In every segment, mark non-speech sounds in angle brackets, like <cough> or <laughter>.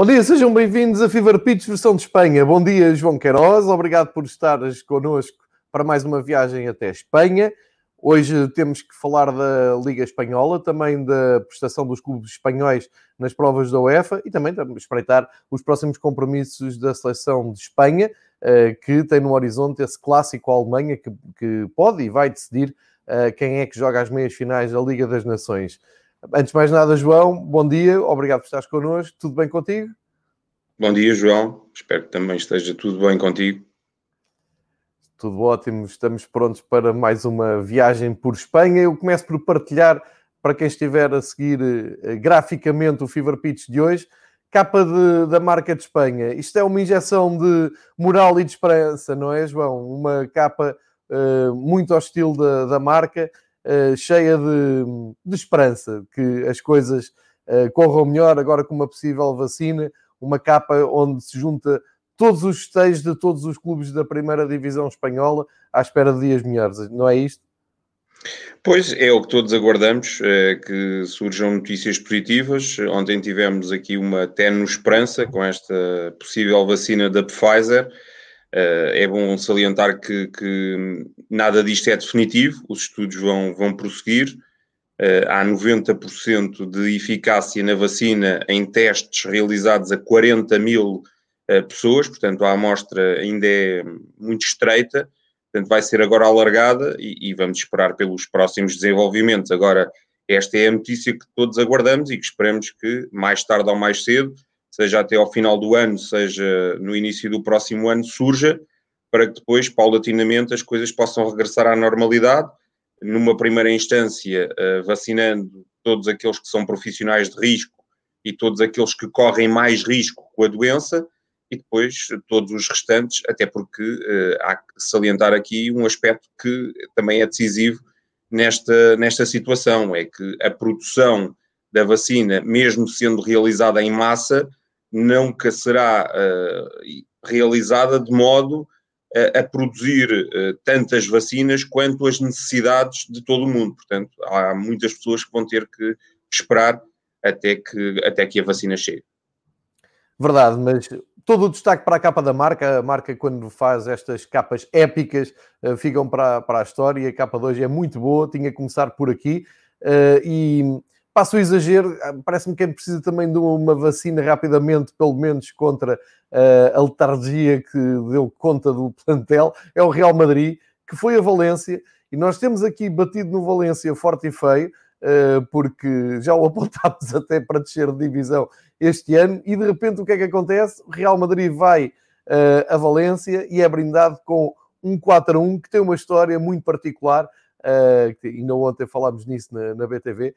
Bom dia, sejam bem-vindos a Fever Pitch versão de Espanha. Bom dia, João Queiroz. Obrigado por estares connosco para mais uma viagem até Espanha. Hoje temos que falar da Liga Espanhola, também da prestação dos clubes espanhóis nas provas da UEFA e também espreitar os próximos compromissos da seleção de Espanha, eh, que tem no horizonte esse clássico Alemanha que, pode e vai decidir eh, quem é que joga as meias finais da Liga das Nações. Antes de mais nada, João, bom dia, obrigado por estares connosco. Tudo bem contigo? Bom dia, João. Espero que também esteja tudo bem contigo. Tudo ótimo, estamos prontos para mais uma viagem por Espanha. Eu começo por partilhar, para quem estiver a seguir eh, graficamente o Fever Pitch de hoje, capa de, da marca de Espanha. Isto é uma injeção de moral e de esperança, não é, João? Uma capa uh, muito ao estilo da, da marca, uh, cheia de, de, esperança, que as coisas uh, corram melhor agora com uma possível vacina, uma capa onde se junta todos os esteios de todos os clubes da primeira divisão espanhola à espera de dias melhores, não é isto? Pois é o que todos aguardamos, é que surjam notícias positivas. Ontem tivemos aqui uma tenue esperança com esta possível vacina da Pfizer. É bom salientar que, que nada disto é definitivo, os estudos vão, vão prosseguir. Há 90% de eficácia na vacina em testes realizados a 40 mil pessoas, portanto a amostra ainda é muito estreita, portanto vai ser agora alargada e, e, vamos esperar pelos próximos desenvolvimentos. Agora, esta é a notícia que todos aguardamos e que esperamos que mais tarde ou mais cedo, seja até ao final do ano, seja no início do próximo ano, surja, para que depois, paulatinamente, as coisas possam regressar à normalidade, numa primeira instância, vacinando todos aqueles que são profissionais de risco e todos aqueles que correm mais risco com a doença, e depois todos os restantes, até porque uh, há que salientar aqui um aspecto que também é decisivo nesta, nesta situação, é que a produção da vacina, mesmo sendo realizada em massa, nunca será uh, realizada de modo a, a produzir uh, tantas vacinas quanto as necessidades de todo o mundo. Portanto, há muitas pessoas que vão ter que esperar até que, até que a vacina chegue. Verdade, mas todo o destaque para a capa da marca. A marca, quando faz estas capas épicas, uh, ficam para, para a história. A capa de hoje é muito boa, tinha que começar por aqui. Uh, e passo o exagero, parece-me que é preciso também de uma vacina rapidamente, pelo menos contra uh, a letargia que deu conta do <laughs> plantel. É o Real Madrid, que foi a Valência. E nós temos aqui batido no Valência forte e feio. Uh, porque já o <laughs> apontámos até para descer de divisão este ano, e de repente o que é que acontece? O Real Madrid vai uh, a Valência e é brindado com um 4 a 1 que tem uma história muito particular, uh, ainda ontem falámos nisso na, na BTV,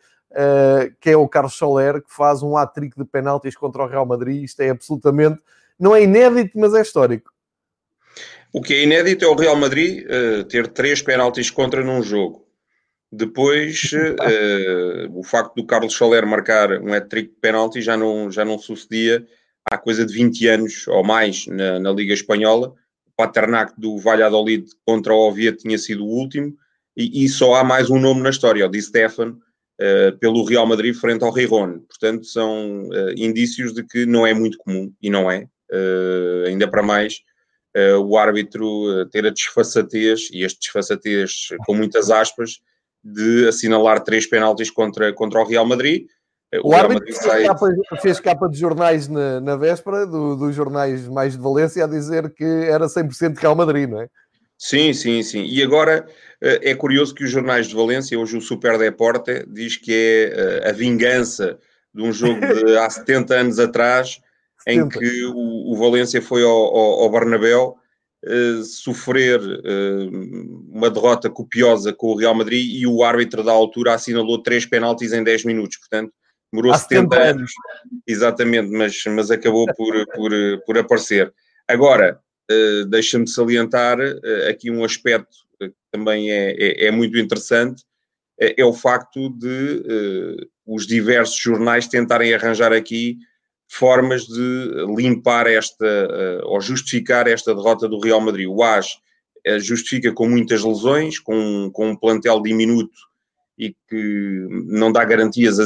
que é o Carlos Soler, que faz um hat-trick de penaltis contra o Real Madrid. Isto é absolutamente, não é inédito, mas é histórico. O que é inédito é o Real Madrid ter três penaltis contra num jogo. Depois, <laughs> uh, o facto do Carlos Soler marcar um hat-trick de penalti já não, já não sucedia há coisa de 20 anos ou mais na, na Liga Espanhola. O Paternac do Valladolid contra o Oviedo tinha sido o último e, e, só há mais um nome na história, o Di Stefan, uh, pelo Real Madrid frente ao Riron. Portanto, são uh, indícios de que não é muito comum, e não é, ainda para mais, o árbitro ter a desfaçatez, e este desfaçatez com muitas aspas, de assinalar três penaltis contra, contra o Real Madrid. O, o árbitro fez, sai... capa, fez, capa, de jornais na, na véspera, dos do jornais mais de Valência, a dizer que era 100% Real Madrid, não é? Sim, sim, sim. E agora eh, é curioso que os jornais de Valência, hoje o Super Deporte, diz que é eh, a vingança de um jogo de <laughs> há 70 anos atrás, em que o, o Valência foi ao, ao, ao Bernabéu uh, sofrer uh, uma derrota copiosa com o Real Madrid e o árbitro da altura assinalou três penaltis em 10 minutos. Portanto, demorou há 70 anos. anos. Exatamente, mas, mas acabou por, por, por aparecer. Agora, uh, deixa-me salientar uh, aqui um aspecto que também é, é, é muito interessante, é, é, o facto de uh, os diversos jornais tentarem arranjar aqui formas de limpar esta, ou justificar esta derrota do Real Madrid. O AS justifica com muitas lesões, com, com um plantel diminuto e que não dá garantias a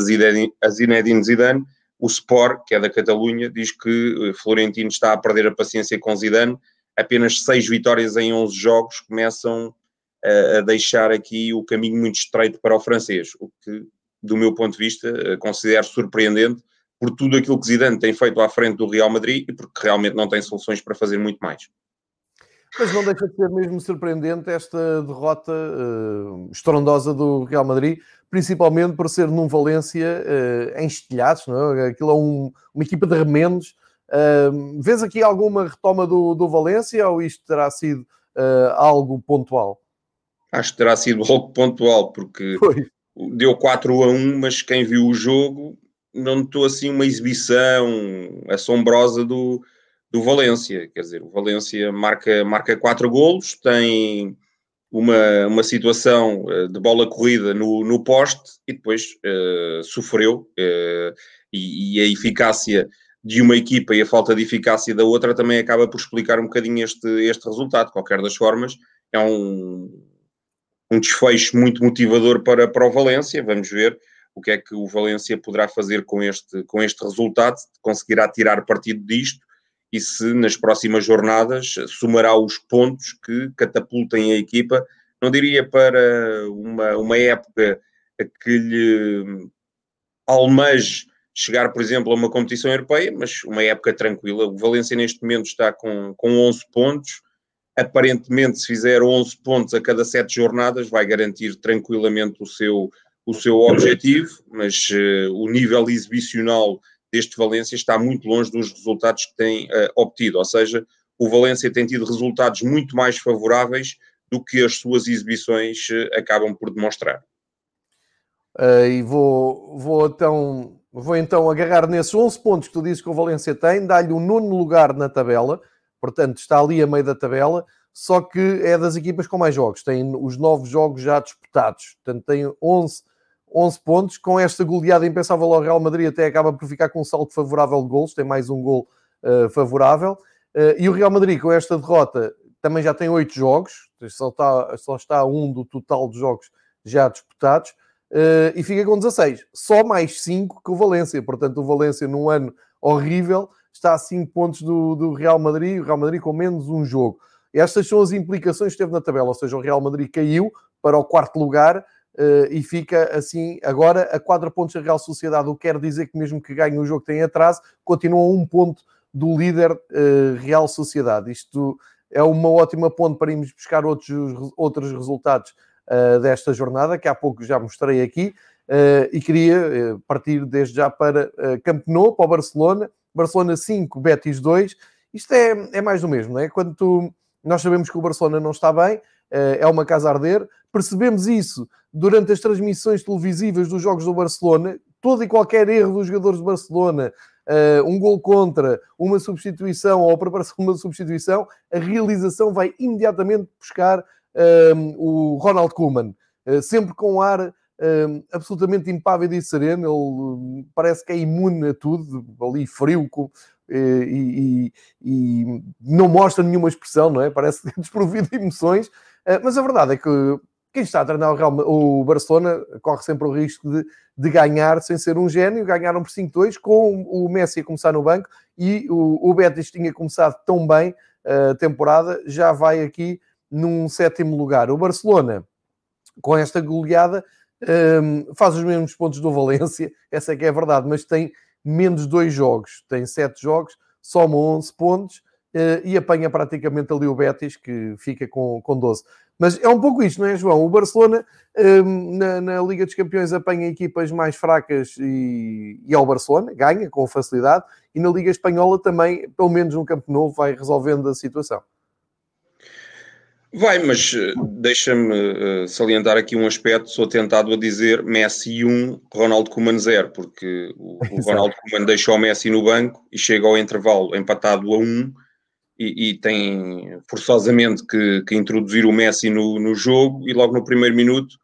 Zinedine Zidane, o Sport, que é da Catalunha, diz que eh, Florentino está a perder a paciência com Zidane. Apenas seis vitórias em 11 jogos começam a, a deixar aqui o caminho muito estreito para o francês, o que, do meu ponto de vista, eh, considero surpreendente por tudo aquilo que Zidane tem feito à frente do Real Madrid e porque realmente não tem soluções para fazer muito mais. Mas não deixa de ser mesmo surpreendente esta derrota uh, estrondosa do Real Madrid, principalmente por ser num Valência uh, em estilhados, não é? Aquilo é um, uma equipa de remendos. Uh, vês aqui alguma retoma do, do Valência ou isto terá sido uh, algo pontual? Acho que terá sido <laughs> algo pontual, porque Foi. deu 4 a 1, mas quem viu o jogo não notou assim uma exibição assombrosa do, do Valência. Quer dizer, o Valência marca, marca quatro golos, tem uma, uma situação eh, de bola corrida no, no poste e depois uh, sofreu. Uh, e, e, a eficácia de uma equipa e a falta de eficácia da outra também acaba por explicar um bocadinho este, este resultado. De qualquer das formas, é um, um desfecho muito motivador para, para o Valência. Vamos ver o que é que o Valência poderá fazer com este, com este resultado, conseguirá tirar partido disto e se nas próximas jornadas somará os pontos que catapultem a equipa, não diria para uma, uma época que lhe almeje chegar, por exemplo, a uma competição europeia, mas uma época tranquila. O Valência neste momento está com, com 11 pontos. Aparentemente, se fizer 11 pontos a cada 7 jornadas, vai garantir tranquilamente o seu, o seu objetivo, mas uh, o nível exibicional deste Valência está muito longe dos resultados que tem uh, obtido, ou seja, o Valência tem tido resultados muito mais favoráveis do que as suas exibições uh, acabam por demonstrar. Uh, e vou, vou, então, vou então agarrar nesses 11 pontos que tu dizes que o Valência tem, dá-lhe o nono lugar na tabela, portanto está ali a meio da tabela, só que é das equipas com mais jogos, tem os novos jogos já disputados, portanto tem 11 11 pontos. Com esta goleada impensável ao Real Madrid, até acaba por ficar com um salto favorável de gols, tem mais um gol uh, favorável. Uh, e o Real Madrid, com esta derrota, também já tem 8 jogos, só está, só está um do total de jogos já disputados, uh, e fica com 16. Só mais 5 que o Valência. Portanto, o Valência, num ano horrível, está a 5 pontos do, do Real Madrid, o Real Madrid com menos um jogo. Estas são as implicações que teve na tabela, ou seja, o Real Madrid caiu para o quarto lugar, e fica assim agora a 4 pontos da Real Sociedade, o que quer dizer que mesmo que ganhe o jogo tem atraso, continua a um ponto do líder uh, Real Sociedade. Isto é uma ótima ponte para irmos buscar outros, outros resultados uh, desta jornada, que há pouco já mostrei aqui, e queria partir desde já para uh, Camp Nou, para o Barcelona, Barcelona 5, Betis 2. Isto é, é mais do mesmo, não é? Quando tu, nós sabemos que o Barcelona não está bem, é uma casa a arder, percebemos isso durante as transmissões televisivas dos jogos do Barcelona, todo e qualquer erro dos jogadores do Barcelona, uh, um gol contra, uma substituição ou a preparação <laughs> de uma substituição, a realização vai imediatamente buscar uh, o Ronald Koeman, uh, sempre com um ar absolutamente impávido e sereno, ele parece que é imune a tudo, ali frio, com, e, e, e, não mostra nenhuma expressão, não é? Parece <laughs> desprovido de emoções, mas a verdade é que quem está a treinar o, Real, o Barcelona corre sempre o risco de, de, ganhar sem ser um gênio. Ganharam por 5-2 com o Messi a começar no banco e o, o Betis tinha começado tão bem a temporada, já vai aqui num sétimo lugar. O Barcelona, com esta goleada, um, faz os mesmos pontos do Valência, <laughs> essa é que é a verdade, mas tem menos dois jogos, tem sete jogos, soma 11 pontos uh, e apanha praticamente ali o Betis, que fica com, com 12. Mas é um pouco isto, não é, João? O Barcelona um, na, na, Liga dos Campeões apanha equipas mais fracas e, e ao Barcelona, ganha com facilidade, e na Liga Espanhola também, pelo menos no Campo Novo, vai resolvendo a situação. Vai, mas eh, deixa-me uh, salientar aqui um aspecto. Sou tentado a dizer Messi 1, Ronaldo Koeman 0, porque o, <laughs> o Ronaldo Koeman deixou o Messi no banco e chega ao intervalo empatado a 1 e, e tem forçosamente que, que, introduzir o Messi no, no jogo e logo no primeiro minuto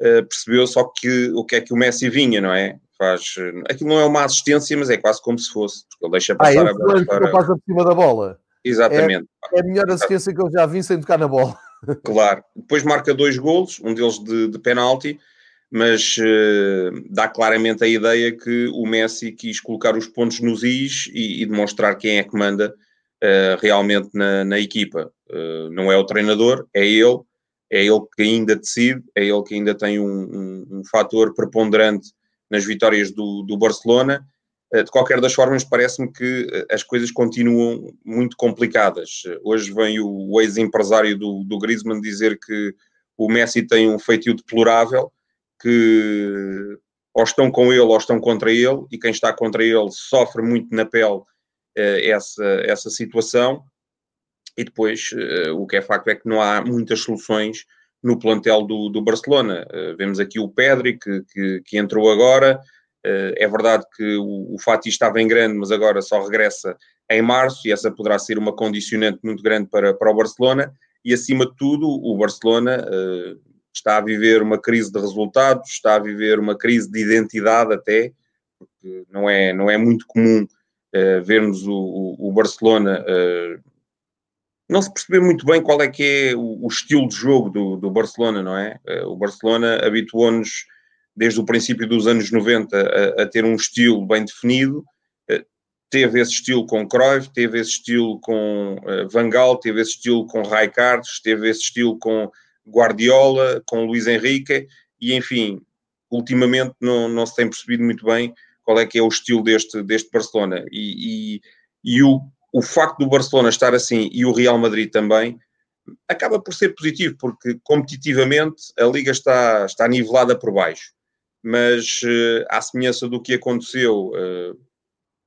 uh, percebeu só que o que é que o Messi vinha, não é? Faz, aquilo não é uma assistência, mas é quase como se fosse, porque ele deixa passar ah, a bola. Para... passa por cima da bola. Exatamente. É, é, a melhor assistência que eu já vi sem tocar na bola. <laughs> Claro. Depois marca dois golos, um deles de, de penalti, mas uh, dá claramente a ideia que o Messi quis colocar os pontos nos is e, e demonstrar quem é que manda uh, realmente na, na equipa. Uh, não é o treinador, é ele, é ele que ainda decide, é ele que ainda tem um, um, um fator preponderante nas vitórias do, do Barcelona de qualquer das formas, parece-me que eh, as coisas continuam muito complicadas. Hoje vem o ex-empresário do, do Griezmann dizer que o Messi tem um feitio deplorável, que ou estão com ele ou estão contra ele, e quem está contra ele sofre muito na pele eh, essa, essa situação. E depois, o que é facto é que não há muitas soluções no plantel do, do Barcelona. vemos aqui o Pedri, que, que, que entrou agora, eh, é verdade que o, o Fati estava em grande, mas agora só regressa em março e essa poderá ser uma condicionante muito grande para, para o Barcelona. E acima de tudo, o Barcelona uh, está a viver uma crise de resultados, está a viver uma crise de identidade até, porque não é, não é muito comum uh, vermos o, o, Barcelona uh, não se perceber muito bem qual é que é o, o estilo de jogo do, do Barcelona, não é? o Barcelona habituou-nos desde o princípio dos anos 90 a, a ter um estilo bem definido. Eh, teve esse estilo com Cruyff, teve esse estilo com uh, Van Gaal, teve esse estilo com Rijkaard, teve esse estilo com Guardiola, com Luís Henrique, e enfim, ultimamente não, não se tem percebido muito bem qual é que é o estilo deste, deste Barcelona. E, e, e o, o facto do Barcelona estar assim e o Real Madrid também acaba por ser positivo, porque competitivamente a liga está, está nivelada por baixo mas uh, à semelhança do que aconteceu uh,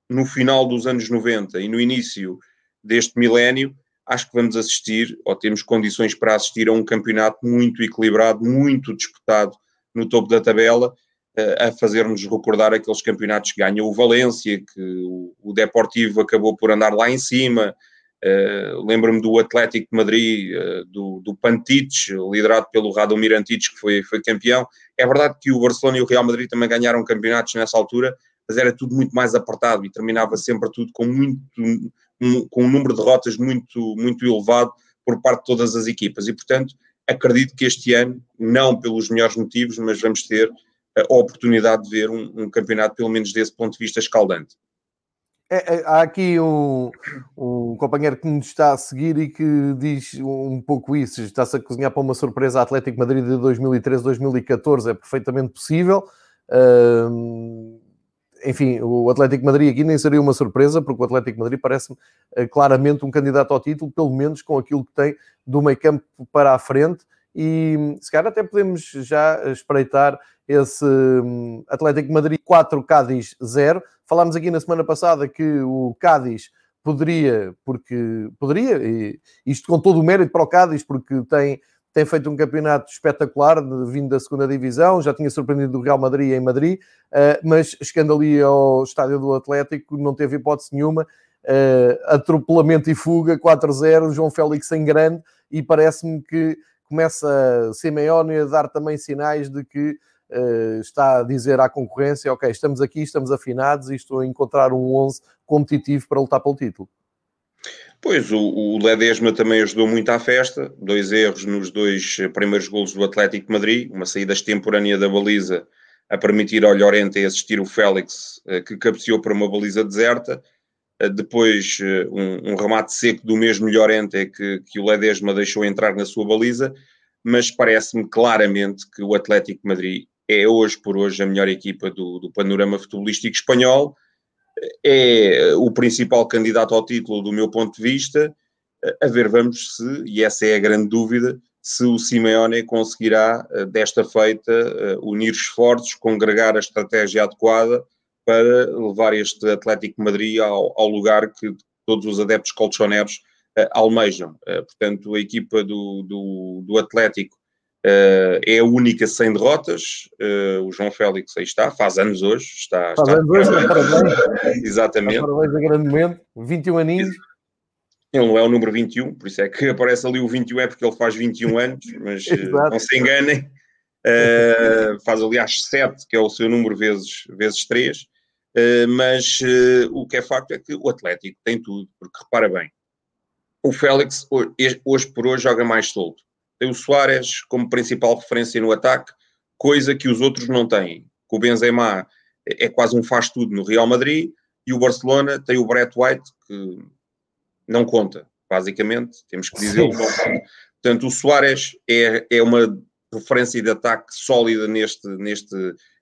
no final dos anos 90 e no início deste milénio, acho que vamos assistir, ou temos condições para assistir a um campeonato muito equilibrado, muito disputado no topo da tabela, uh, a fazer-nos recordar aqueles campeonatos que ganhou o Valência, que o, o Deportivo acabou por andar lá em cima, Uh, Lembro-me do Atlético de Madrid, uh, do, do Pantich, liderado pelo Radomir Antic, que foi, foi campeão. É verdade que o Barcelona e o Real Madrid também ganharam campeonatos nessa altura, mas era tudo muito mais apertado e terminava sempre tudo com, muito, um, com um número de derrotas muito, muito elevado por parte de todas as equipas. E, portanto, acredito que este ano, não pelos melhores motivos, mas vamos ter a oportunidade de ver um, um campeonato, pelo menos desse ponto de vista, escaldante. É, é, há aqui um, um, companheiro que nos está a seguir e que diz um pouco isso. Está-se a cozinhar para uma surpresa Atlético Madrid de 2013-2014. É perfeitamente possível. Enfim, o Atlético Madrid aqui nem seria uma surpresa, porque o Atlético Madrid parece-me uh, claramente um candidato ao título, pelo menos com aquilo que tem do meio campo para a frente. E se calhar até podemos já espreitar esse um, Atlético Madrid 4, Cádiz 0. Falámos aqui na semana passada que o Cádiz poderia, porque poderia, e isto com todo o mérito para o Cádiz, porque tem, tem feito um campeonato espetacular, vindo da segunda divisão, já tinha surpreendido o Real Madrid em Madrid, uh, mas chegando ali ao estádio do Atlético, não teve hipótese nenhuma. Uh, atropelamento e fuga, 4-0, João Félix em grande, e parece-me que começa Simeone a dar também sinais de que está a dizer à concorrência: ok, estamos aqui, estamos afinados e estou a encontrar um 11 competitivo para lutar pelo título. Pois, o, o Ledesma também ajudou muito à festa, dois erros nos dois primeiros golos do Atlético de Madrid, uma saída extemporânea da baliza a permitir ao Llorente assistir o Félix, eh, que cabeceou para uma baliza deserta, eh, depois um, um remate seco do mesmo Llorente que, que o Ledesma deixou entrar na sua baliza, mas parece-me claramente que o Atlético de Madrid é hoje por hoje a melhor equipa do, do panorama futebolístico espanhol é o principal candidato ao título do meu ponto de vista. A ver, vamos se, e essa é a grande dúvida, se o Simeone conseguirá, eh, desta feita, eh, unir esforços, congregar a estratégia adequada para levar este Atlético Madrid ao, ao lugar que todos os adeptos colchoneros uh, almejam. Portanto, a equipa do, do, do Atlético uh, é a única sem derrotas. o João Félix aí está, faz anos hoje. Está, faz está anos hoje, parabéns. Exatamente. Parabéns a grande momento, 21 aninhos. Ele não é o número 21, por isso é que aparece ali o 21, é porque ele faz 21 anos, mas uh, não se enganem. Uh, faz aliás 7, que é o seu número vezes, vezes 3. Uh, eh, mas o que é facto é que o Atlético tem tudo, porque repara bem, o Félix hoje, hoje por hoje joga mais solto. Tem o Soares como principal referência no ataque, coisa que os outros não têm. O Benzema é quase um faz-tudo no Real Madrid e o Barcelona tem o Brett White, que não conta, basicamente, temos que dizer Portanto, o Soares é, é uma referência de ataque sólida neste, neste,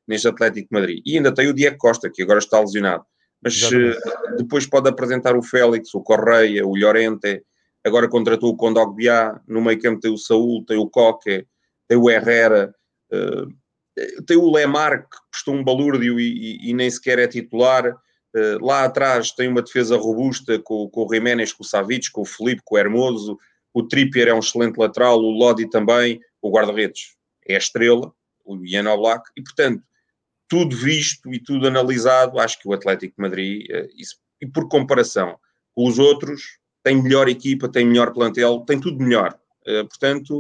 neste Atlético de Madrid. E ainda tem o Diego Costa, que agora está lesionado. Mas uh, depois pode apresentar o Félix, o Correia, o Llorente, agora contratou o Condogbiá, no meio campo tem o Saúl, tem o Coque, tem o Herrera, uh, tem o Lemar, que prestou um balúrdio e, e, e nem sequer é titular. Eh, lá atrás tem uma defesa robusta com, com o Jiménez, com o Savic, com o Felipe, com o Hermoso. O Trippier é um excelente lateral, o Lodi também. O guarda-redes é a estrela, o Ian Oblak. E, portanto, tudo visto e tudo analisado, acho que o Atlético de Madrid, eh, isso, e por comparação com os outros, tem melhor equipa, tem melhor plantel, tem tudo melhor. Uh, portanto,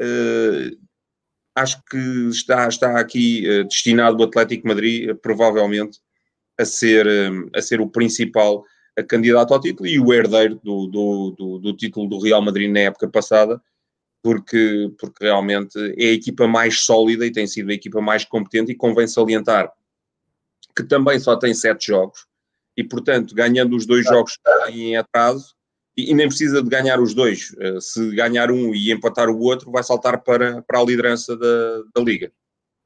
uh, acho que está, está aqui uh, destinado o Atlético Madrid, provavelmente, a ser, hum, a ser o principal candidato ao título e o herdeiro do, do, do, do, título do Real Madrid na época passada, porque, porque realmente é a equipa mais sólida e tem sido a equipa mais competente e convém salientar que também só tem sete jogos e, portanto, ganhando os dois jogos que têm em atraso, e, nem precisa de ganhar os dois, eh, se ganhar um e empatar o outro, vai saltar para, para a liderança da, da Liga.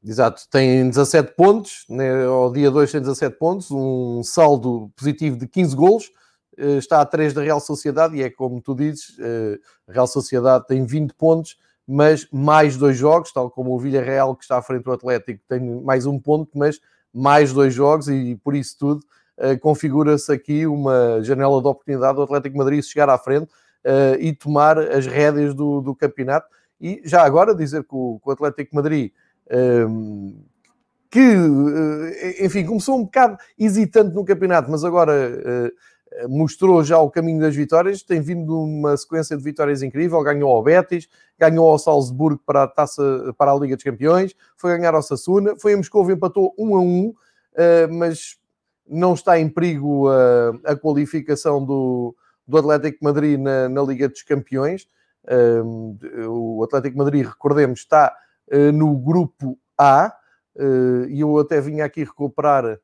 Exato, tem 17 pontos, né, ao dia 2 tem 17 pontos, um saldo positivo de 15 golos, eh, está a 3 da Real Sociedade e é como tu dizes, eh, a Real Sociedade tem 20 pontos, mas mais dois jogos, tal como o Villarreal que está à frente do Atlético tem mais um ponto, mas mais dois jogos e por isso tudo configura-se aqui uma janela de oportunidade do Atlético Madrid chegar à frente e tomar as rédeas do, do campeonato. E já agora dizer que o, que o Atlético Madrid que, eh, enfim, começou um bocado hesitante no campeonato, mas agora eh, mostrou já o caminho das vitórias, tem vindo uma sequência de vitórias incrível, ganhou ao Betis, ganhou ao Salzburgo para a, taça, para a Liga dos Campeões, foi ganhar ao Sassuna, foi a Moscou empatou 1 a 1, eh, mas não está em perigo a, a qualificação do, do Atlético Madrid na, na Liga dos Campeões. O Atlético Madrid, recordemos, está eh, no grupo A, eh, e eu até vim aqui recuperar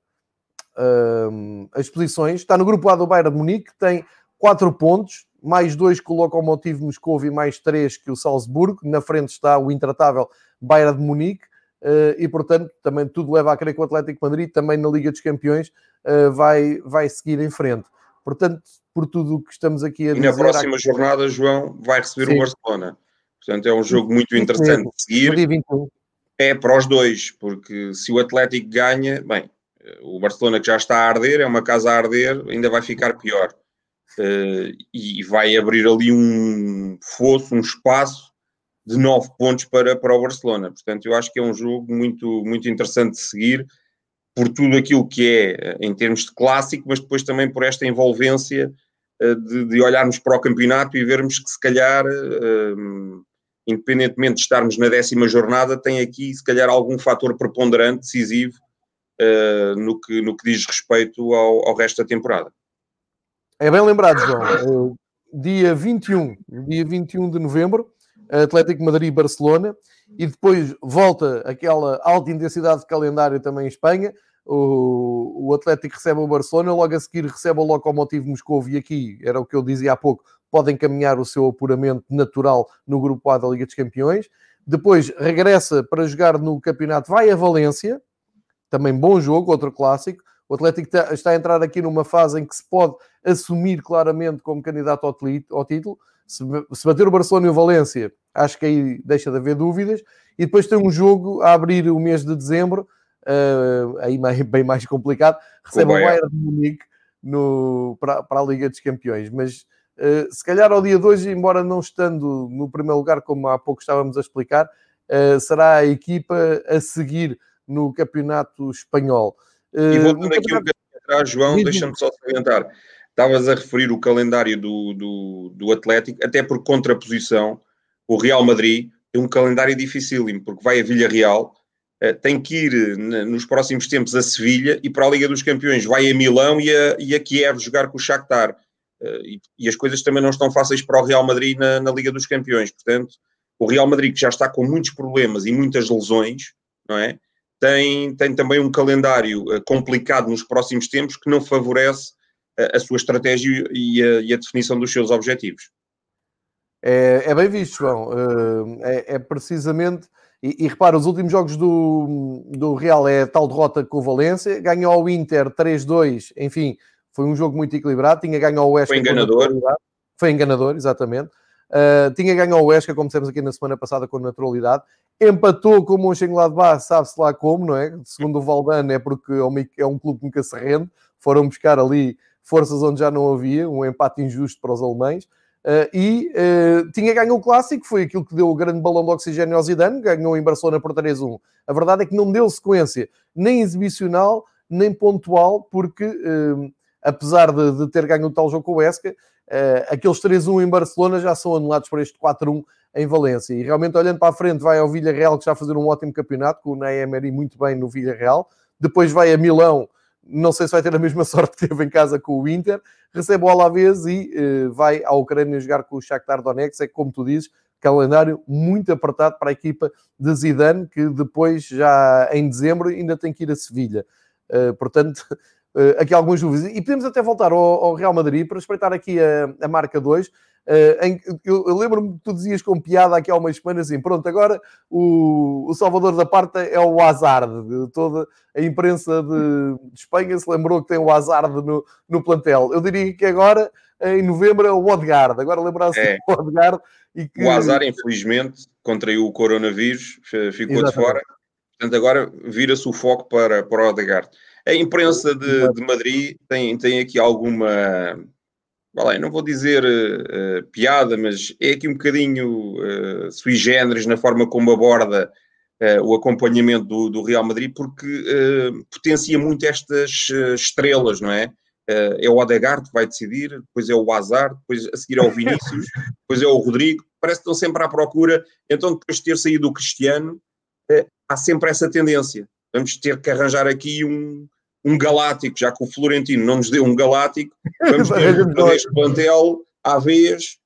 ehm, as posições. Está no grupo A do Bayern de Munique, tem 4 pontos, mais 2 que o Lokomotiv Moscou e mais 3 que o Salzburgo. Na frente está o intratável Bayern de Munique. Uh, e portanto também tudo leva a crer que o Atlético Madrid também na Liga dos Campeões uh, vai, vai seguir em frente. Portanto, por tudo o que estamos aqui a e dizer... E na próxima há... jornada, João, vai receber Sim. o Barcelona. Portanto, é um jogo muito interessante de seguir. É para os dois, porque se o Atlético ganha, bem, o Barcelona que já está a arder, é uma casa a arder, ainda vai ficar pior. Uh, e vai abrir ali um fosso, um espaço de nove pontos para, para o Barcelona. Portanto, eu acho que é um jogo muito, muito interessante de seguir por tudo aquilo que é eh, em termos de clássico, mas depois também por esta envolvência uh, de, de, olharmos para o campeonato e vermos que se calhar uh, independentemente de estarmos na décima jornada, tem aqui, se calhar, algum fator preponderante, decisivo, no, que, no que diz respeito ao, ao resto da temporada. É bem lembrado, João. dia 21, dia 21 de novembro, Atlético Madrid-Barcelona, e depois volta aquela alta intensidade de calendário também em Espanha. O, Atlético recebe o Barcelona, logo a seguir recebe o Lokomotiv Moscou, e aqui era o que eu dizia há pouco, podem caminhar o seu apuramento natural no grupo A da Liga dos Campeões. Depois regressa para jogar no campeonato, vai a Valência, também bom jogo, outro clássico. O Atlético está a entrar aqui numa fase em que se pode assumir claramente como candidato ao título. Se, bater o Barcelona e o Valência, acho que aí deixa de haver dúvidas. E depois tem um jogo a abrir o mês de dezembro, uh, aí <laughs> bem mais complicado. Recebe o Bayern de Munique no, para, para a Liga dos Campeões. Mas uh, se calhar ao dia de hoje, embora não estando no primeiro lugar, como há pouco estávamos a explicar, uh, será a equipa a seguir no campeonato espanhol. E voltando aqui um bocadinho atrás, João, deixa-me só salientar. Estavas a referir o calendário do, do, do Atlético, até por contraposição, o Real Madrid tem um calendário dificílimo, porque vai a Villarreal, uh, tem que ir nos próximos tempos a Sevilha e para a Liga dos Campeões vai a Milão e a, e a Kiev jogar com o Shakhtar. Uh, e, e, as coisas também não estão fáceis para o Real Madrid na, na Liga dos Campeões. Portanto, o Real Madrid, que já está com muitos problemas e muitas lesões, não é? tem, tem também um calendário complicado nos próximos tempos que não favorece uh, a sua estratégia e a, e a, definição dos seus objetivos. É, é bem visto, João. Uh, é, é, precisamente. E, e, repara, os últimos jogos do, do Real é tal derrota com o Valência, ganhou ao Inter 3-2, enfim, foi um jogo muito equilibrado, tinha ganho ao West. Foi enganador. Foi enganador, exatamente. Uh, tinha ganho ao Huesca, como dissemos aqui na semana passada, com naturalidade. Empatou com o Mönchengladbach, sabe-se lá como, não é? Segundo o Valdano, é porque é, é um clube que nunca se rende. Foram buscar ali forças onde já não havia, um empate injusto para os alemães. Uh, e uh, tinha ganho o clássico, foi aquilo que deu o grande balão de oxigênio ao Zidane, ganhou em Barcelona por 3-1. A verdade é que não deu sequência nem exibicional, nem pontual, porque uh, apesar de, de, ter ganho o tal jogo com o Esca, aqueles 3-1 em Barcelona já são anulados por este 4-1 em Valência. E realmente, olhando para a frente, vai ao Villarreal, que está a fazer um ótimo campeonato, com o Ney Emery muito bem no Villarreal. Depois vai a Milão, não sei se vai ter a mesma <laughs> sorte que teve em casa com o Inter. Recebe o Alavés e uh, vai à Ucrânia jogar com o Shakhtar Donetsk. É como tu dizes, calendário muito apertado para a equipa de Zidane, que depois, já em dezembro, ainda tem que ir a Sevilha. Uh, portanto, uh, <laughs> aqui algumas dúvidas. E podemos até voltar ao, ao Real Madrid para espreitar aqui a, a marca 2. Eh, eu lembro-me que tu dizias com piada aqui há umas semanas assim: pronto, agora o, o Salvador da Parta é o Hazard. Toda a imprensa de, de, Espanha se lembrou que tem o Hazard no, no plantel. Eu diria que agora, em novembro, é o Odegaard. Agora lembrar-se é. <laughs> do Odegaard. E que... O Hazard, infelizmente, contraiu o coronavírus, ficou Exatamente. de fora. Portanto, agora vira-se o foco para, para o Odegaard. A imprensa de, de Madrid tem, tem aqui alguma. Vale, não vou dizer uh, piada, mas é aqui um bocadinho uh, sui generis na forma como aborda uh, o acompanhamento do, do, Real Madrid, porque potencia muito estas estrelas, não é? é o Odegaard que vai decidir, depois é o Hazard, depois a seguir é o Vinícius, <laughs> depois é o Rodrigo, parece que estão sempre à procura. Então, depois de ter saído o Cristiano, há sempre essa tendência vamos ter que arranjar aqui um, um galáctico, já que o Florentino não nos deu um galáctico, <laughs> vamos ter todo este plantel à vez,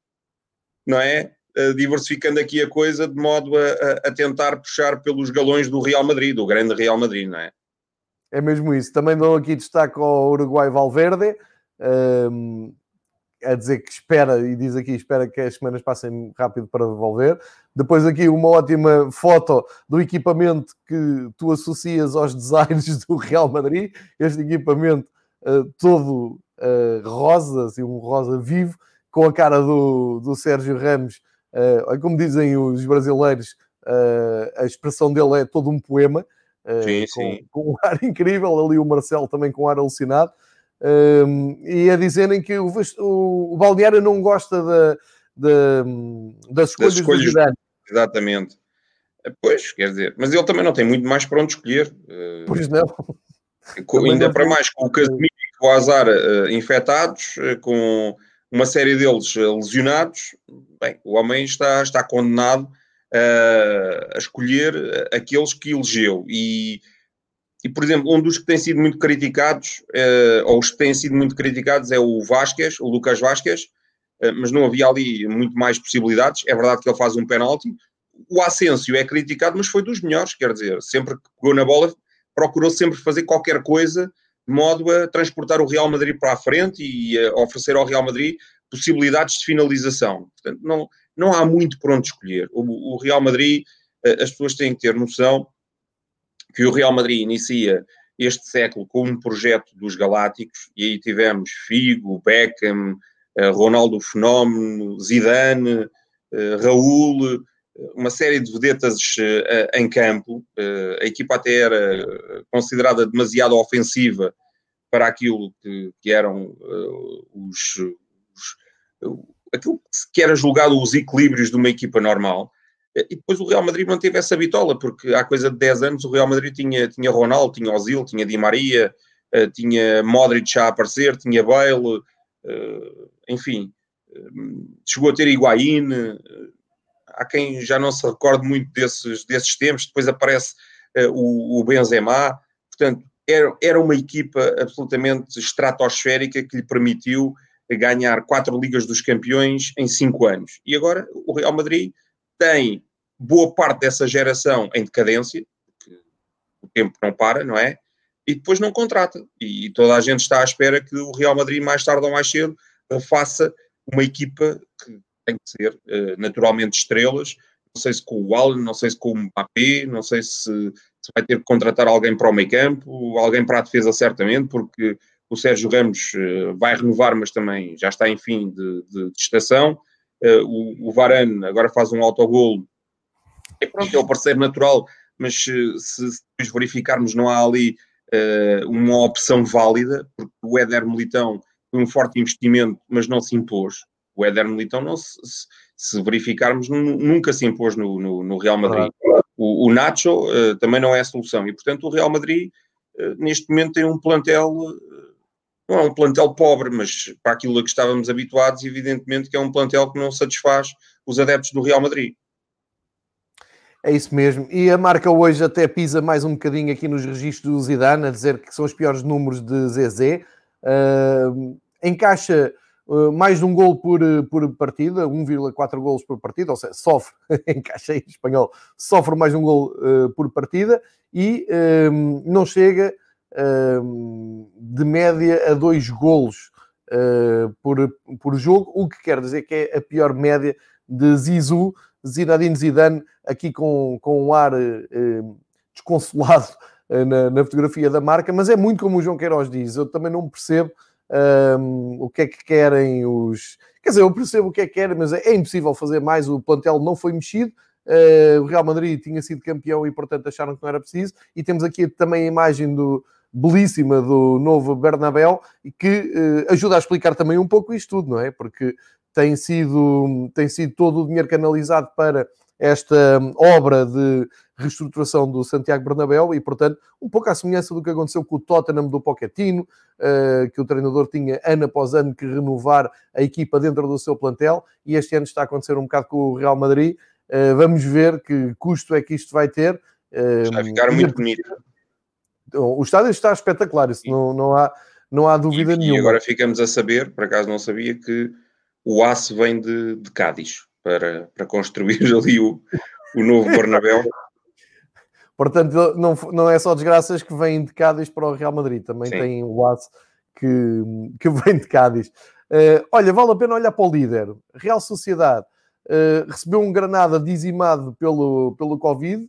não é? Uh, diversificando aqui a coisa de modo a, a, tentar puxar pelos galões do Real Madrid, do grande Real Madrid, não é? É mesmo isso. Também dou aqui destaque ao Uruguai Valverde. Um, a dizer que espera, e diz aqui, espera que as semanas passem rápido para devolver. Depois aqui uma ótima foto do equipamento que tu associas aos <laughs> designs do Real Madrid. Este equipamento uh, todo uh, rosa, assim, um rosa vivo, com a cara do, do Sérgio Ramos. Uh, como dizem os brasileiros, a expressão dele é todo um poema. Sim, com, sim. com um ar <laughs> incrível, ali o Marcelo também com um ar alucinado. Um, e a dizerem que o, o, o Balneário não gosta de, de, das escolhas, das escolhas do Exatamente. Pois, quer dizer, mas ele também não tem muito mais para onde escolher. Pois não. <laughs> Com, ainda para mais com o Casemiro e com o Azar uh, infectados, uh, com uma série deles uh, lesionados, bem, o homem está, está condenado a escolher aqueles que elegeu. E e, por exemplo, um dos que tem sido muito criticados, uh, ou os que têm sido muito criticados, é o Vasquez, o Lucas Vasquez, uh, mas não havia ali muito mais possibilidades. É verdade que ele faz um penalti. O Asensio é criticado, mas foi dos melhores, quer dizer, sempre que pegou na bola, procurou sempre fazer qualquer coisa de modo a transportar o Real Madrid para a frente e a oferecer ao Real Madrid possibilidades de finalização. Portanto, não, não há muito por onde escolher. O, o Real Madrid, uh, as pessoas têm que ter noção que o Real Madrid inicia este século com um projeto dos Galácticos, e aí tivemos Figo, Beckham, eh, Ronaldo Fenómeno, Zidane, eh, Raul, uma série de vedetas em campo. A equipa até era considerada demasiado ofensiva para aquilo que eram os, os, aquilo que era julgado os equilíbrios de uma equipa normal. E depois o Real Madrid manteve essa bitola, porque há coisa de 10 anos o Real Madrid tinha, tinha Ronaldo, tinha Ozil, tinha Di Maria, uh, tinha Modric a aparecer, tinha Bale, uh, enfim, uh, chegou a ter Higuaín, há quem já não se recorde muito desses, desses tempos, depois aparece o, o, Benzema, portanto, era, era uma equipa absolutamente estratosférica que lhe permitiu ganhar quatro Ligas dos Campeões em cinco anos. E agora o Real Madrid tem boa parte dessa geração em decadência, porque o tempo não para, não é? E depois não contrata. E toda a gente está à espera que o Real Madrid, mais tarde ou mais cedo, faça uma equipa que tem que ser uh, naturalmente estrelas. Não sei se com o Allen, não sei se com o Mbappé, não sei se, se vai ter que contratar alguém para o meio campo, alguém para a defesa, certamente, porque o Sérgio Ramos uh, vai renovar, mas também já está em fim de, de, de estação. Uh, o, o Varane agora faz um autogolo. E pronto, é o parceiro natural, mas se, se depois verificarmos, não há ali uh, uma opção válida, porque o Éder Militão foi um forte investimento, mas não se impôs. O Éder Militão, não se, se, se verificarmos, nunca se impôs no, no, no Real Madrid. O, o Nacho uh, também não é a solução. E, portanto, o Real Madrid, neste momento, tem um plantel não é um plantel pobre, mas para aquilo a que estávamos habituados, evidentemente que é um plantel que não satisfaz os adeptos do Real Madrid. É isso mesmo. E a marca hoje até pisa mais um bocadinho aqui nos registros do Zidane, a dizer que são os piores números de Zezé. Uh, encaixa uh, mais de um gol por, por partida, 1,4 golos por partida, ou seja, sofre, <laughs> encaixa em espanhol, sofre mais de um gol uh, por partida e não chega de média a dois golos ah, por, por jogo, o que quer dizer que é a pior média de Zizou, Zinedine Zidane, aqui com, com um ar desconsolado uh, na, na, fotografia da marca, mas é muito como o João Queiroz diz, eu também não percebo o que é que querem os... Quer dizer, eu percebo o que é que querem, mas é, é impossível fazer mais, o plantel não foi mexido, Uh, o Real Madrid tinha sido campeão e, portanto, acharam que não era preciso. E temos aqui também a imagem do, belíssima do novo Bernabéu e que uh, ajuda a explicar também um pouco isto tudo, não é? Porque tem sido, tem sido todo o dinheiro canalizado para esta obra de reestruturação do Santiago Bernabéu e, portanto, um pouco à semelhança do que aconteceu com o Tottenham do Pochettino, uh, que o treinador tinha ano após ano que renovar a equipa dentro do seu plantel e este ano está a acontecer um bocado com o Real Madrid. Uh, vamos ver que custo é que isto vai ter. Vai ficar muito bonito o estádio está espetacular, isso não, não, há, não há dúvida e, nenhuma. E agora ficamos a saber, por acaso não sabia, que o aço vem de, de Cádiz para, para construir <laughs> ali o, o novo Bernabéu. Portanto, não, não é só desgraças que vêm de Cádiz para o Real Madrid, também Sim. tem o aço que, que vem de Cádiz. Uh, olha, vale a pena olhar para o líder. Real Sociedade uh, recebeu um Granada dizimado pelo, pelo Covid,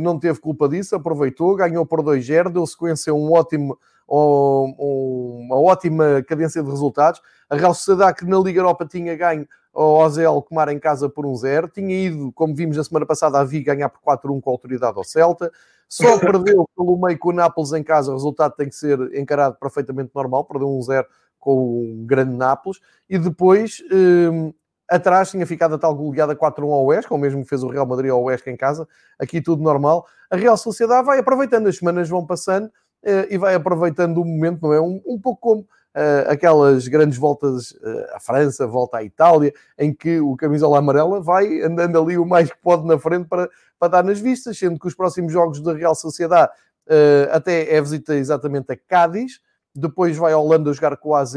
não teve culpa disso, aproveitou, ganhou por 2-0, deu sequência a um ótimo, uma ótima cadência de resultados. A Real Sociedade, que na Liga Europa tinha ganho ao Ozel Comar em casa por 1-0, tinha ido, como vimos na semana passada, a Vi ganhar por 4-1 com a autoridade ao Celta, só <laughs> perdeu pelo meio com o Nápoles em casa, o resultado tem que ser encarado perfeitamente normal, perdeu 1-0 com o grande Nápoles, e depois eh, Atrás tinha ficado a tal goleada 4-1 ao Oeste, como mesmo fez o Real Madrid ao Oeste em casa. Aqui tudo normal. A Real Sociedade vai aproveitando, as semanas vão passando uh, e vai aproveitando o momento, não é? Um, um pouco como uh, aquelas grandes voltas uh, à França, volta à Itália, em que o camisola amarela vai andando ali o mais que pode na frente para, para dar nas vistas, sendo que os próximos jogos da Real Sociedade até é visita exatamente a Cádiz, depois vai a Holanda jogar com o AZ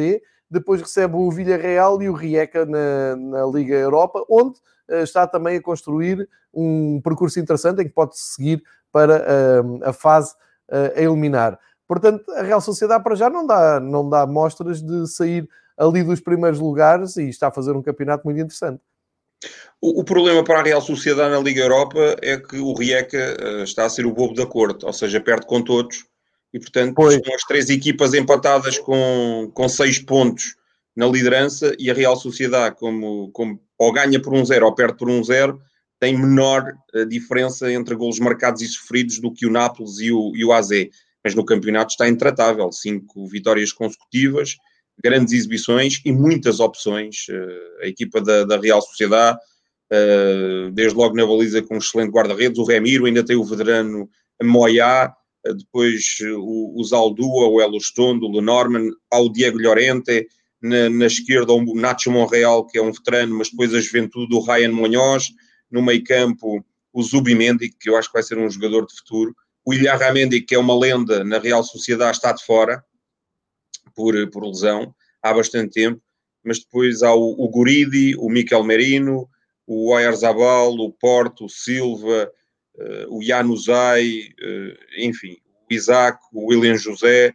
depois recebe o Villarreal e o Rijeka na, na Liga Europa, onde uh, está também a construir um percurso interessante em que pode seguir para uh, a fase uh, a eliminar. Portanto, a Real Sociedade para já não dá, não dá mostras de sair ali dos primeiros lugares e está a fazer um campeonato muito interessante. O, problema para a Real Sociedade na Liga Europa é que o Rijeka está a ser o bobo da corte, ou seja, perde com todos e portanto pois. estão as três equipas empatadas com, com seis pontos na liderança e a Real Sociedade, como, como ou ganha por um zero ou perde por um zero, tem menor uh, diferença entre golos marcados e sofridos do que o Nápoles e o, e o AZ. Mas no campeonato está intratável, cinco vitórias consecutivas, grandes exibições e muitas opções. Uh, a equipa da, da Real Sociedade, uh, desde logo na baliza com um excelente guarda-redes, o Remiro, ainda tem o veterano Moyá, depois o, o Zaldua, o Elostondo, o Lenormand, ao Diego Llorente, na, na, esquerda o Nacho Monreal, que é um veterano, mas depois a juventude do Ryan Munhoz, no meio campo o Zubimendi, que eu acho que vai ser um jogador de futuro, o Ilha Ramendi, que é uma lenda na Real Sociedade, está de fora, por, por lesão, há bastante tempo, mas depois há o, o Guridi, o Miquel Merino, o Oyarzabal, o Porto, o Silva, o Januzaj, uh, enfim, o Isaac, o William José,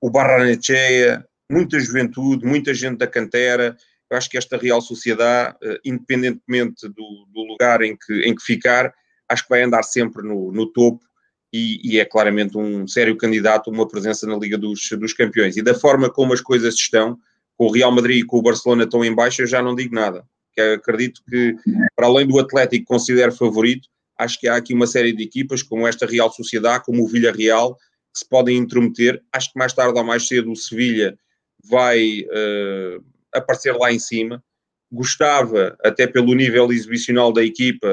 o Barranechea, muita juventude, muita gente da cantera. Eu acho que esta Real Sociedade, uh, independentemente do, do, lugar em que, em que ficar, acho que vai andar sempre no, no topo e, e, é claramente um sério candidato a uma presença na Liga dos, dos Campeões. E da forma como as coisas estão, com o Real Madrid e com o Barcelona estão em baixa, eu já não digo nada. Que acredito que, para além do Atlético considero favorito, acho que há aqui uma série de equipas, como esta Real Sociedade, como o Villarreal, que se podem intrometer. Acho que mais tarde ou mais cedo o Sevilha vai uh, aparecer lá em cima. Gostava, até pelo nível exibicional da equipa,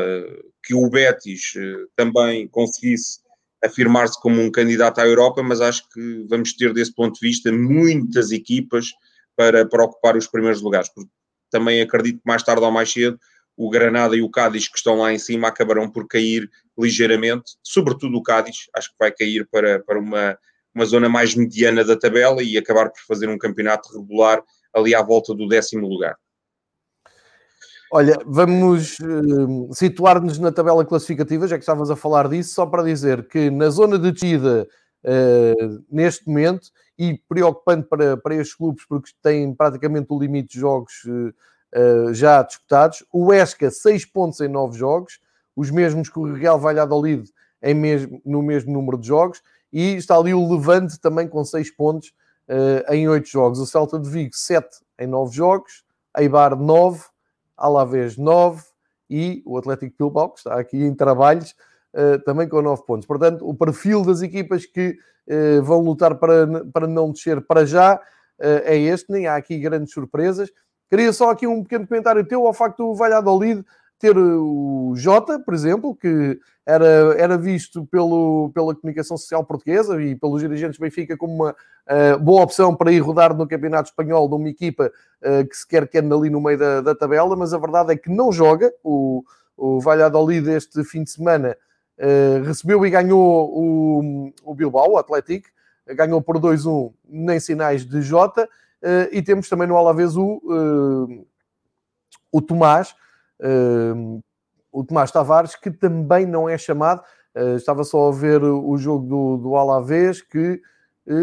que o Betis uh, também conseguisse afirmar-se como um candidato à Europa, mas acho que vamos ter, desse ponto de vista, muitas equipas para, para ocupar os primeiros lugares. Porque também acredito que mais tarde ou mais cedo o Granada e o Cádiz que estão lá em cima acabarão por cair ligeiramente, sobretudo o Cádiz, acho que vai cair para, para uma, uma zona mais mediana da tabela e acabar por fazer um campeonato regular ali à volta do décimo lugar. Olha, vamos uh, situar-nos na tabela classificativa, já que estavas a falar disso, só para dizer que na zona de descida, uh, neste momento, e preocupante para, para estes clubes, porque têm praticamente o limite de jogos uh, já disputados, o Esca, 6 pontos em 9 jogos, os mesmos que o Real Valladolid em mesmo, no mesmo número de jogos, e está ali o Levante também com 6 pontos em 8 jogos, o Celta de Vigo, 7 em 9 jogos, Eibar, 9, Alavés 9 e o Atlético Bilbao, que está aqui em trabalhos, uh, também com 9 pontos. Portanto, o perfil das equipas que uh, vão lutar para, para não descer para já uh, é este, nem há aqui grandes surpresas. Queria só aqui um pequeno comentário teu ao facto do Valladolid ter o Jota, por exemplo, que era, era visto pelo, pela comunicação social portuguesa e pelos dirigentes Benfica como uma uh, boa opção para ir rodar no Campeonato Espanhol de uma equipa uh, que se quer ali no meio da, da, tabela, mas a verdade é que não joga. O, o Valladolid este fim de semana uh, recebeu e ganhou o, o Bilbao, o Atlético, ganhou por 2-1 nem sinais de Jota, e temos também no Alavés o, o Tomás, o Tomás Tavares, que também não é chamado. Estava só a ver o jogo do, do Alavés, que...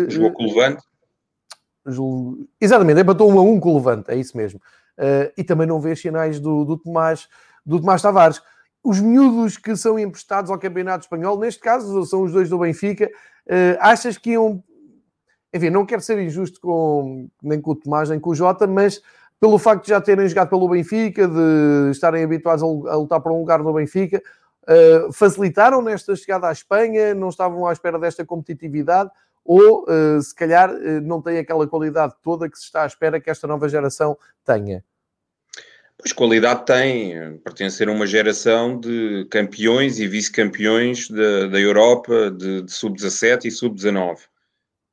Jogou com o Levante. Exatamente, empatou 1 a 1 com o Levante, é isso mesmo. E também não vê sinais do, do, Tomás, do Tomás Tavares. Os miúdos que são emprestados ao Campeonato Espanhol, neste caso são os dois do Benfica, achas que iam... Enfim, não quero ser injusto com, nem com o Tomás nem com o Jota, mas pelo facto de já terem jogado pelo Benfica, de estarem habituados a lutar por um lugar no Benfica, uh, facilitaram nesta chegada à Espanha, não estavam à espera desta competitividade, ou uh, se calhar uh, não têm aquela qualidade toda que se está à espera que esta nova geração tenha? Pois qualidade tem, pertencer a uma geração de campeões e vice-campeões da Europa de, de sub-17 e sub-19.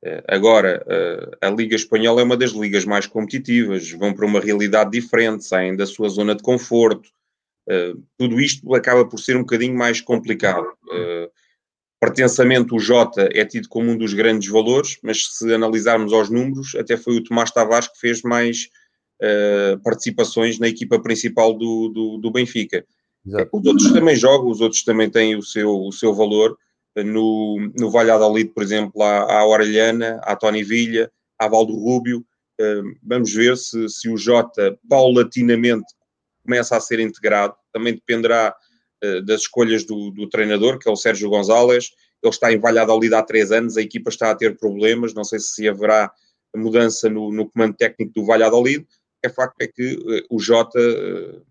Eh, agora, eh, a Liga Espanhola é uma das ligas mais competitivas, vão para uma realidade diferente, saem da sua zona de conforto. Eh, tudo isto acaba por ser um bocadinho mais complicado. Pertensamente, o Jota é tido como um dos grandes valores, mas se analisarmos aos números, até foi o Tomás Tavares que fez mais participações na equipa principal do, do, do Benfica. Exato. Os outros também jogam, os outros também têm o seu, o seu valor no, no Valladolid, por exemplo, há, há Orelhana, há Tony Villa, há Valdo Rúbio. Uh, vamos ver se, se o Jota paulatinamente começa a ser integrado. Também dependerá uh, das escolhas do, do, treinador, que é o Sérgio Gonzalez, ele está em Valladolid há três anos, a equipa está a ter problemas, não sei se haverá mudança no, no comando técnico do Valladolid, é facto é que uh, o Jota uh,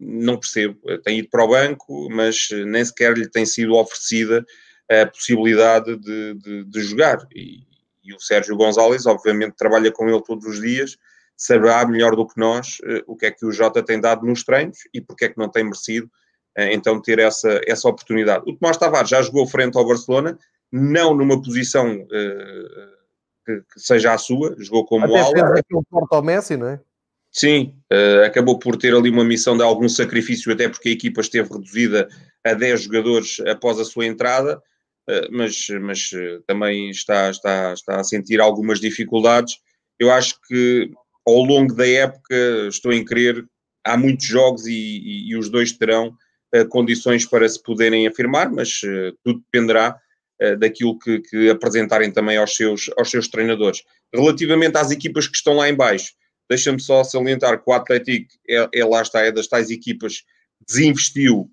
não percebo, tem ido para o banco, mas nem sequer lhe tem sido oferecida a possibilidade de, de, de jogar. E, e, o Sérgio Gonzalez, obviamente, trabalha com ele todos os dias, saberá melhor do que nós uh, o que é que o Jota tem dado nos treinos e porque é que não tem merecido uh, então ter essa, essa oportunidade. O Tomás Tavares já jogou frente ao Barcelona, não numa posição uh, que, que, seja a sua, jogou como Até ala. Aquele porto ao Messi, não é? Sim, uh, acabou por ter ali uma missão de algum sacrifício, até porque a equipa esteve reduzida a 10 jogadores após a sua entrada, mas, mas uh, também está, está, está a sentir algumas dificuldades. Eu acho que ao longo da época, estou em crer, há muitos jogos e, e, e os dois terão condições para se poderem afirmar, mas tudo dependerá daquilo que, que, apresentarem também aos seus, aos seus treinadores. Relativamente às equipas que estão lá em baixo, Deixa-me só salientar que o Atlético, é, é, lá está, é das tais equipas, desinvestiu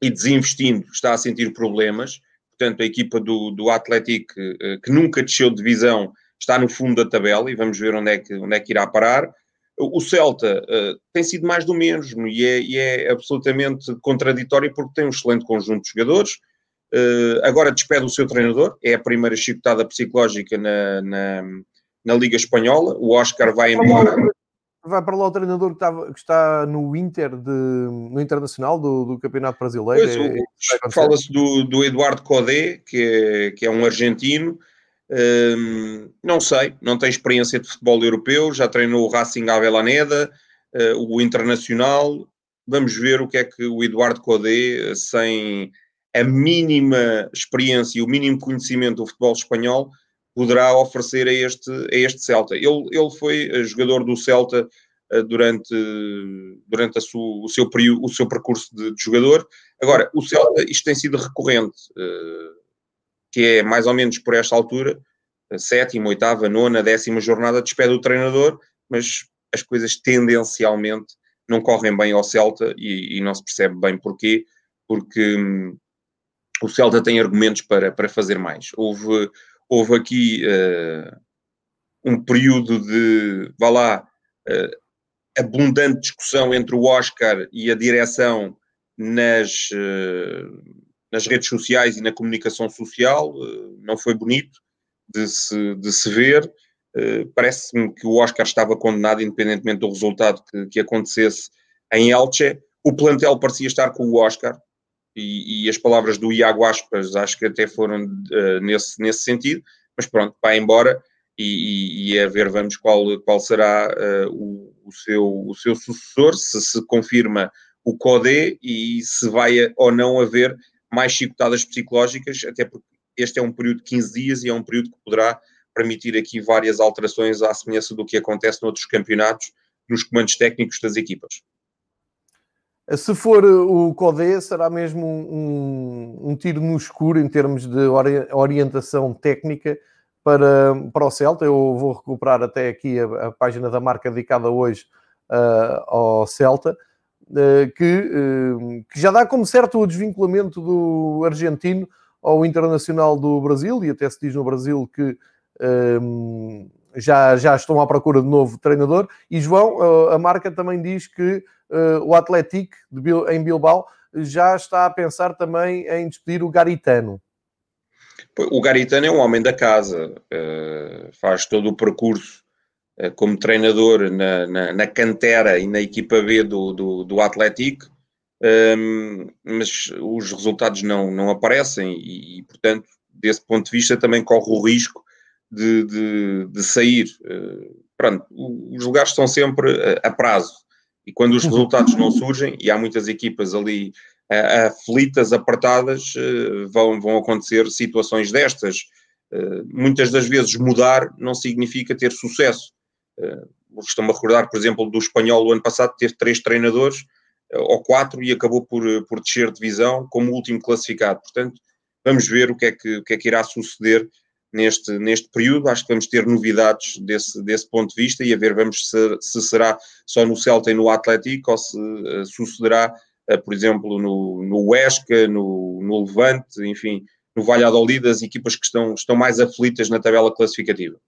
e desinvestindo está a sentir problemas. Portanto, a equipa do, do Atlético, eh, que nunca desceu de divisão, está no fundo da tabela e vamos ver onde é que, onde é que irá parar. O Celta uh, tem sido mais do mesmo e é, e é, absolutamente contraditório porque tem um excelente conjunto de jogadores. Uh, agora despede o seu treinador, é a primeira chicotada psicológica na, na, na Liga Espanhola. O Oscar vai embora. Vai para lá o treinador que, que está no Inter, de, no Internacional do, do Campeonato Brasileiro. Pois, é, Fala-se do, do Eduardo Codé, que é, que é um argentino. Um, não sei, não tem experiência de futebol europeu, já treinou o Racing Avellaneda, uh, o Internacional. Vamos ver o que é que o Eduardo Codé, sem a mínima experiência e o mínimo conhecimento do futebol espanhol, poderá oferecer a este, a este Celta. Ele, ele foi eh, jogador do Celta uh, durante, durante a o, seu período, o seu percurso de, de, jogador. Agora, o Celta, isto tem sido recorrente, uh, que é mais ou menos por esta altura, sétima, oitava, nona, décima jornada, despede o treinador, mas as coisas tendencialmente não correm bem ao Celta e, e não se percebe bem porquê, porque hum, o Celta tem argumentos para, para fazer mais. Houve houve aqui uh, um período de, vá lá, uh, abundante discussão entre o Oscar e a direção nas, uh, nas redes sociais e na comunicação social. não foi bonito de se, de se ver. Parece-me que o Oscar estava condenado, independentemente do resultado que, que acontecesse em Elche. O plantel parecia estar com o Oscar, e, as palavras do Iago Aspas acho que até foram uh, nesse, nesse sentido, mas pronto, vai embora e, e, e a ver vamos qual, qual será uh, o, o, seu, o seu sucessor, se se confirma o CODE e se vai ou não haver mais chicotadas psicológicas, até porque este é um período de 15 dias e é um período que poderá permitir aqui várias alterações à semelhança do que acontece noutros campeonatos nos comandos técnicos das equipas. Se for o CODE, será mesmo um, um, tiro no escuro em termos de orientação técnica para, para o Celta. Eu vou recuperar até aqui a, a página da marca dedicada hoje uh, ao Celta, uh, que, uh, que já dá como certo o desvinculamento do argentino ao Internacional do Brasil, e até se diz no Brasil que já, já estão à procura de novo treinador. E João, a marca também diz que o Atlético em Bilbao já está a pensar também em despedir o Garitano. O Garitano é um homem da casa, uh, faz todo o percurso uh, como treinador na, na, na, cantera e na equipa B do, do, do Atlético, ehm, mas os resultados não, não aparecem e, portanto, desse ponto de vista, também corre o risco de, de, de sair. Pronto, os lugares são sempre a prazo. E quando os resultados não surgem, e há muitas equipas ali uh, aflitas, apertadas, uh, vão, vão acontecer situações destas. Uh, muitas das vezes mudar não significa ter sucesso. Uh, Estou-me a recordar, por exemplo, do espanhol o ano passado, teve três treinadores, ou quatro, e acabou por, por descer de divisão como último classificado. Portanto, vamos ver o que é que, o que, é que irá suceder neste, neste período. Acho que vamos ter novidades desse, desse ponto de vista e a ver vamos se, se será só no Celta e no Atlético ou se uh, sucederá, uh, por exemplo, no, no Huesca, no, no Levante, enfim, no Valladolid as equipas que estão, estão mais aflitas na tabela classificativa.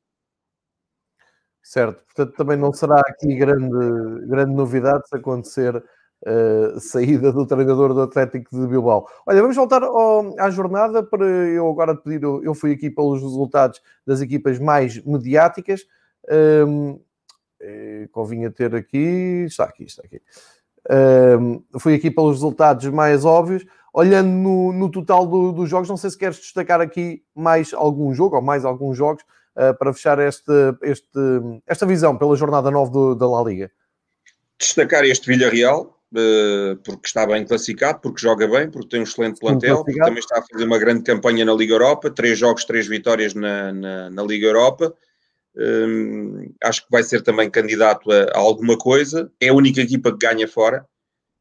Certo, portanto também não será aqui grande, grande novidade se acontecer uh, saída do treinador do Atlético de Bilbao. Olha, vamos voltar ao, à jornada para eu agora pedir, eu, fui aqui pelos resultados das equipas mais mediáticas. Um, ehm, convinha ter aqui, está aqui, está aqui. Um, fui aqui pelos resultados mais óbvios. Olhando no, no total do, dos jogos, não sei se queres destacar aqui mais algum jogo ou mais alguns jogos uh, para fechar este, este, esta visão pela jornada 9 do, da La Liga. Destacar este Villarreal, porque está bem classificado, porque joga bem, porque tem um excelente plantel, porque também está a fazer uma grande campanha na Liga Europa, três jogos, três vitórias na, na, na Liga Europa. Um, acho que vai ser também candidato a, a, alguma coisa. É a única equipa que ganha fora.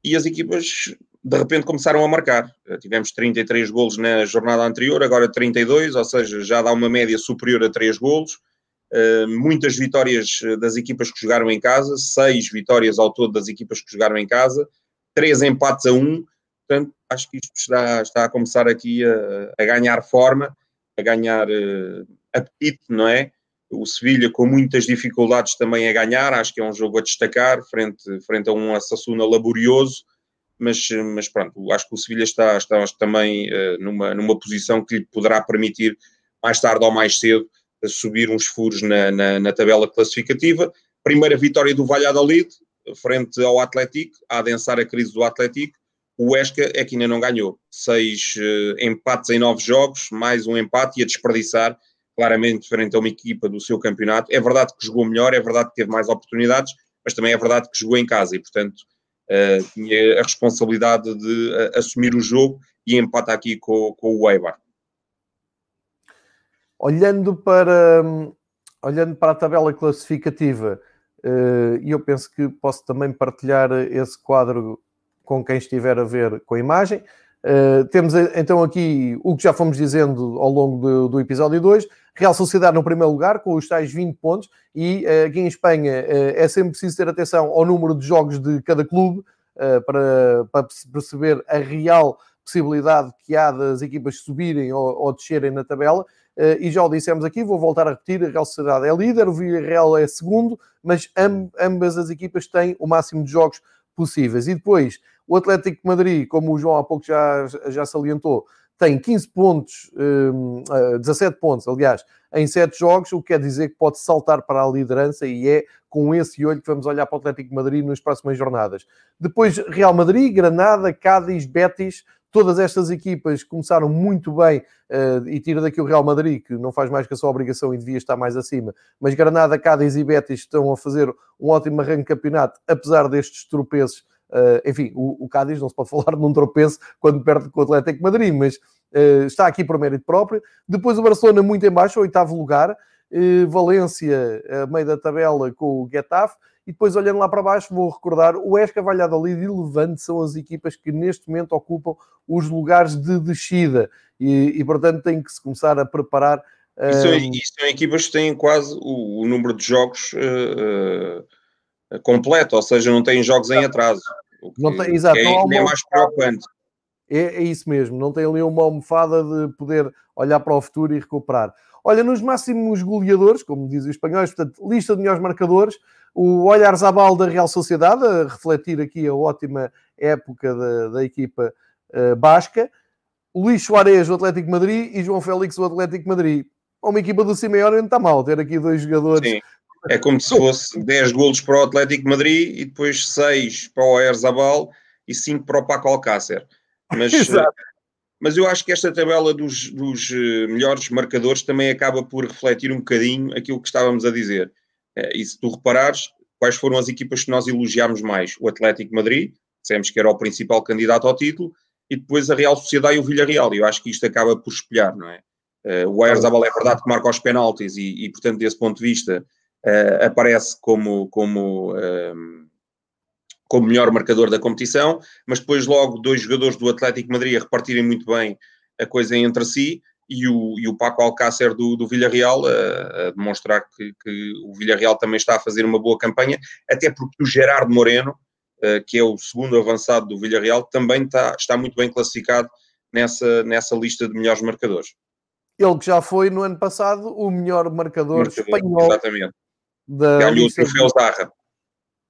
E as equipas de repente começaram a marcar. Eh, tivemos 33 golos na jornada anterior, agora 32, ou seja, já dá uma média superior a 3 golos. Uh, muitas vitórias eh, das equipas que jogaram em casa, 6 vitórias ao todo das equipas que jogaram em casa, 3 empates a 1. Portanto, acho que isto está, está a começar aqui a, a ganhar forma, a ganhar uh, apetite, não é? O Sevilha com muitas dificuldades também a ganhar, acho que é um jogo a destacar, frente, frente a um Assassuna laborioso mas, mas pronto, acho que o Sevilha está, está também uh, numa, numa posição que lhe poderá permitir, mais tarde ou mais cedo, subir uns furos na, na, na, tabela classificativa. Primeira vitória do Valladolid, frente ao Atlético, a adensar a crise do Atlético. O Esca é que ainda não ganhou. Seis uh, empates em nove jogos, mais um empate e a desperdiçar claramente frente a uma equipa do seu campeonato. É verdade que jogou melhor, é verdade que teve mais oportunidades, mas também é verdade que jogou em casa e, portanto, uh, tinha a responsabilidade de uh, assumir o jogo e empata aqui com, com o Eibar. Olhando para, olhando para a tabela classificativa, uh, e eu penso que posso também partilhar esse quadro com quem estiver a ver com a imagem. Uh, temos então aqui o que já fomos dizendo ao longo do, do, episódio 2. Real Sociedade no primeiro lugar, com os tais 20 pontos, e aqui em Espanha é sempre preciso ter atenção ao número de jogos de cada clube para, para, perceber a real possibilidade que há das equipas subirem ou, ou descerem na tabela. E já o dissemos aqui, vou voltar a repetir: a Real Sociedade é líder, o Villarreal é segundo, mas ambas as equipas têm o máximo de jogos possíveis. E depois o Atlético de Madrid, como o João há pouco já, já salientou, tem 15 pontos, 17 hum, pontos, aliás, em 7 jogos, o que quer dizer que pode saltar para a liderança e é com esse olho que vamos olhar para o Atlético de Madrid nas próximas jornadas. Depois, Real Madrid, Granada, Cádiz, Betis, todas estas equipas começaram muito bem uh, e tira daqui o Real Madrid, que não faz mais que a sua obrigação e devia estar mais acima, mas Granada, Cádiz e Betis estão a fazer um ótimo arranque de campeonato, apesar destes tropeços Uh, enfim, o, o Cádiz não se pode <laughs> falar num tropeço quando perde com o Atlético Madrid, mas uh, está aqui por mérito próprio. Depois o Barcelona muito em baixo, oitavo lugar. Valência, meio da tabela com o Getafe. E depois, olhando lá para baixo, vou recordar o Esca, Valladolid e Levante são as equipas que neste momento ocupam os lugares de descida. E, e portanto, tem que se começar a preparar. E são, e são equipas que têm quase o, o número de jogos completo, ou seja, não têm jogos em atraso. Não tem, exato, é, não é mais preocupante. É, é, isso mesmo, não tem ali uma almofada de poder olhar para o futuro e recuperar. Olha, nos máximos goleadores, como dizem os espanhóis, portanto, lista de melhores marcadores, o Olhar Zabal da Real Sociedade, a refletir aqui a ótima época da, da equipa uh, basca, Luís Soares, do Atlético Madrid, e João Félix, do Atlético Madrid. Uma equipa do Simeone não está mal ter aqui dois jogadores Sim. É como se fosse 10 golos para o Atlético Madrid e depois 6 para o Erzabal e 5 para o Paco Alcácer. Mas, <laughs> mas eu acho que esta tabela dos, dos, eh, melhores marcadores também acaba por refletir um bocadinho aquilo que estávamos a dizer. Eh, e se tu reparares, quais foram as equipas que nós elogiámos mais? O Atlético Madrid, dissemos que era o principal candidato ao título, e depois a Real Sociedade e o Villarreal. Eu acho que isto acaba por espelhar, não é? Eh, o Erzabal é verdade que marca os penaltis e, e, portanto, desse ponto de vista, aparece como, como, um, como melhor marcador da competição, mas depois logo dois jogadores do Atlético Madrid a repartirem muito bem a coisa entre si e o, e o Paco Alcácer do, do Villarreal a, a demonstrar que, que, o Villarreal também está a fazer uma boa campanha, até porque o Gerardo Moreno, uh, que é o segundo avançado do Villarreal, também está, está muito bem classificado nessa, nessa lista de melhores marcadores. Ele que já foi no ano passado o melhor marcador, marcador espanhol. Exatamente. Ganhou o troféu Zarra.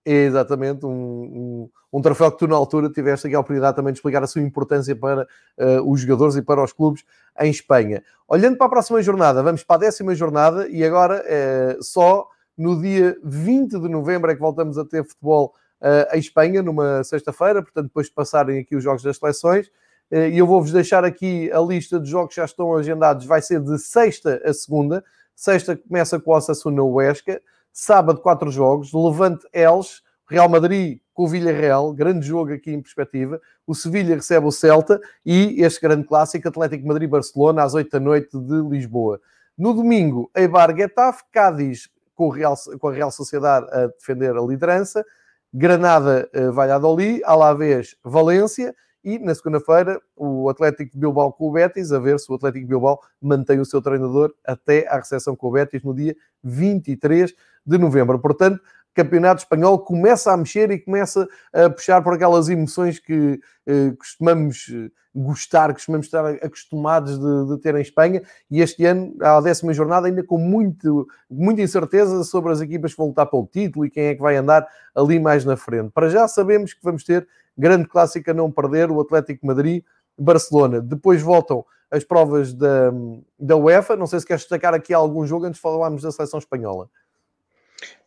Exatamente, um, um, um, troféu que tu na altura tiveste aqui a oportunidade também de explicar a sua importância para uh, os jogadores e para os clubes em Espanha. Olhando para a próxima jornada, vamos para a décima jornada e agora uh, só no dia 20 de novembro é que voltamos a ter futebol uh, em Espanha, numa sexta-feira, portanto depois de passarem aqui os jogos das seleções. E eu vou-vos deixar aqui a lista de jogos que já estão agendados, vai ser de sexta a segunda. Sexta começa com o Osasuna Huesca, Sábado, quatro jogos. Levante Elche, Real Madrid com o Villarreal, grande jogo aqui em perspectiva. O Sevilha recebe o Celta e este grande clássico, Atlético Madrid-Barcelona, às 8 da noite de Lisboa. No domingo, Eibar Getafe, Cádiz com, Real, com, a Real Sociedade a defender a liderança, Granada Valladolid, Alavés Valência e na segunda-feira o Atlético Bilbao com o Betis, a ver se o Atlético Bilbao mantém o seu treinador até à recepção com o Betis no dia 23 de novembro. Portanto, Campeonato Espanhol começa a mexer e começa a puxar por aquelas emoções que eh, costumamos eh, gostar, costumamos estar acostumados de, de, ter em Espanha. E este ano, à décima jornada, ainda com muito, muita incerteza sobre as equipas que vão lutar pelo título e quem é que vai andar ali mais na frente. Para já sabemos que vamos ter grande clássico a não perder, o Atlético Madrid, Barcelona. Depois voltam as provas da, da UEFA. Não sei se queres destacar aqui algum jogo antes de falarmos da seleção espanhola.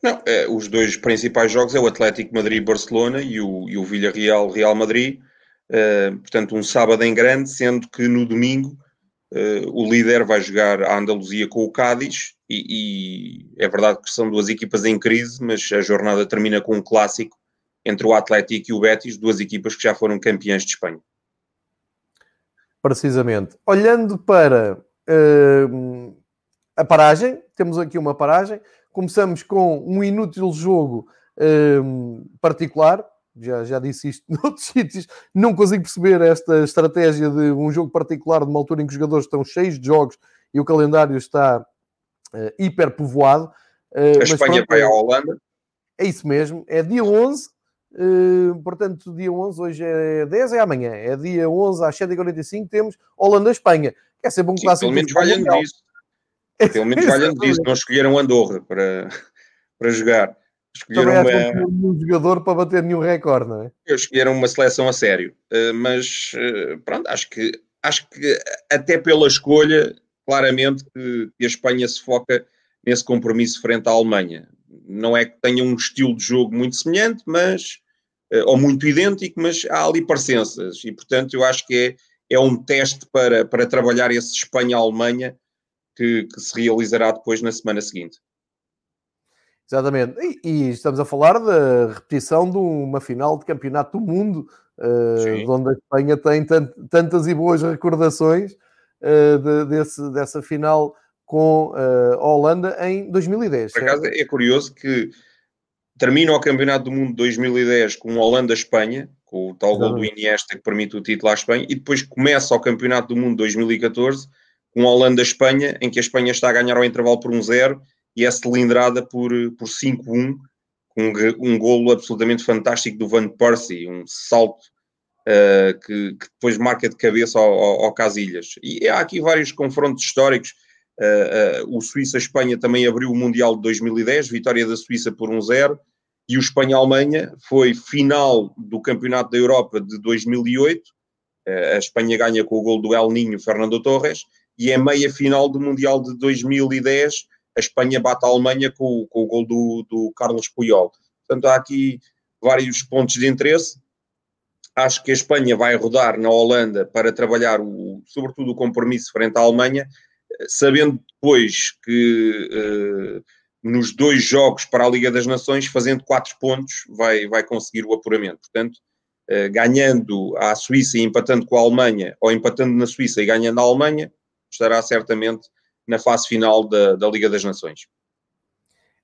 Não, é, os dois principais jogos é o Atlético Madrid-Barcelona e o, e o Villarreal-Real Madrid. Uh, portanto, um sábado em grande, sendo que no domingo uh, o líder vai jogar a Andaluzia com o Cádiz e, e, é verdade que são duas equipas em crise, mas a jornada termina com um clássico entre o Atlético e o Betis, duas equipas que já foram campeãs de Espanha. Precisamente. Olhando para uh, a paragem, temos aqui uma paragem começamos com um inútil jogo um, particular. Já, já disse isto <laughs> noutros sítios. Não consigo perceber esta estratégia de um jogo particular numa altura em que os jogadores estão cheios de jogos e o calendário está uh, hiper povoado. Uh, a Espanha vai à Holanda. É isso mesmo. É dia 11. Uh, portanto, dia 11, hoje é 10, é amanhã. É dia 11 às 7h45. Temos Holanda-Espanha. Quer ser bom clássico. Pelo menos valendo disso. Pelo menos valendo disso, não escolheram Andorra para, para jogar. Escolheram uma... um jogador para bater nenhum recorde, não é? Escolheram uma seleção a sério. Uh, mas uh, pronto, acho que, acho que até pela escolha, claramente que, a Espanha se foca nesse compromisso frente à Alemanha. Não é que tenha um estilo de jogo muito semelhante, mas uh, ou muito idêntico, mas há ali parecenças. E portanto eu acho que é, é um teste para, para trabalhar esse Espanha-Alemanha que, que se realizará depois na semana seguinte. Exatamente. E, e, estamos a falar da repetição de uma final de campeonato do mundo, uh, onde a Espanha tem tant, tantas e boas recordações uh, de, desse, dessa final com uh, a Holanda em 2010. Por acaso é curioso que termina o campeonato do mundo de 2010 com Holanda-Espanha, com o tal gol do Iniesta que permite o título à Espanha, e depois começa o campeonato do mundo de 2014 com Holanda-Espanha, em que a Espanha está a ganhar ao intervalo por 1-0 e é cilindrada por, por 5-1, com um, um golo absolutamente fantástico do Van Persie, um salto uh, que, que, depois marca de cabeça ao, ao, ao Casilhas. E há aqui vários confrontos históricos. Uh, uh, o Suíça-Espanha também abriu o Mundial de 2010, vitória da Suíça por 1-0, e o Espanha-Alemanha foi final do Campeonato da Europa de 2008. a Espanha ganha com o gol do El Ninho Fernando Torres, e é meia final do Mundial de 2010, a Espanha bate a Alemanha com, com o gol do, do Carlos Puyol. Portanto, há aqui vários pontos de interesse. Acho que a Espanha vai rodar na Holanda para trabalhar, o, sobretudo, o compromisso frente à Alemanha, sabendo depois que uh, nos dois jogos para a Liga das Nações, fazendo quatro pontos, vai, vai conseguir o apuramento. Portanto, uh, ganhando à Suíça e empatando com a Alemanha, ou empatando na Suíça e ganhando a Alemanha, estará certamente na fase final da, da Liga das Nações.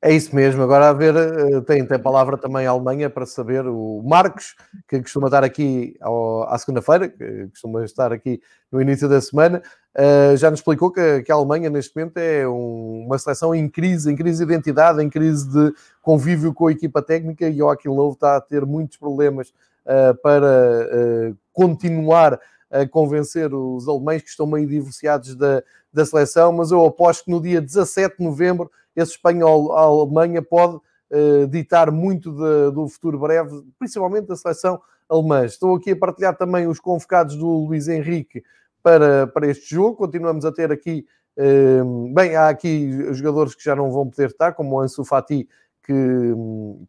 É isso mesmo. Agora a ver, eh, tem, tem palavra também a Alemanha para saber o Marcos, que costuma estar aqui ao, à segunda-feira, que costuma estar aqui no início da semana, uh, já nos explicou que, que, a Alemanha neste momento é um, uma seleção em crise, em crise de identidade, em crise de convívio com a equipa técnica e o Joachim está a ter muitos problemas uh, para uh, continuar a convencer os alemães que estão meio divorciados da, da seleção, mas eu aposto que no dia 17 de novembro esse espanhol a Alemanha pode uh, ditar muito de, do futuro breve, principalmente da seleção alemã. Estou aqui a partilhar também os convocados do Luís Henrique para, para este jogo. Continuamos a ter aqui, uh, bem, há aqui jogadores que já não vão poder estar, como o Ansu Fati, que,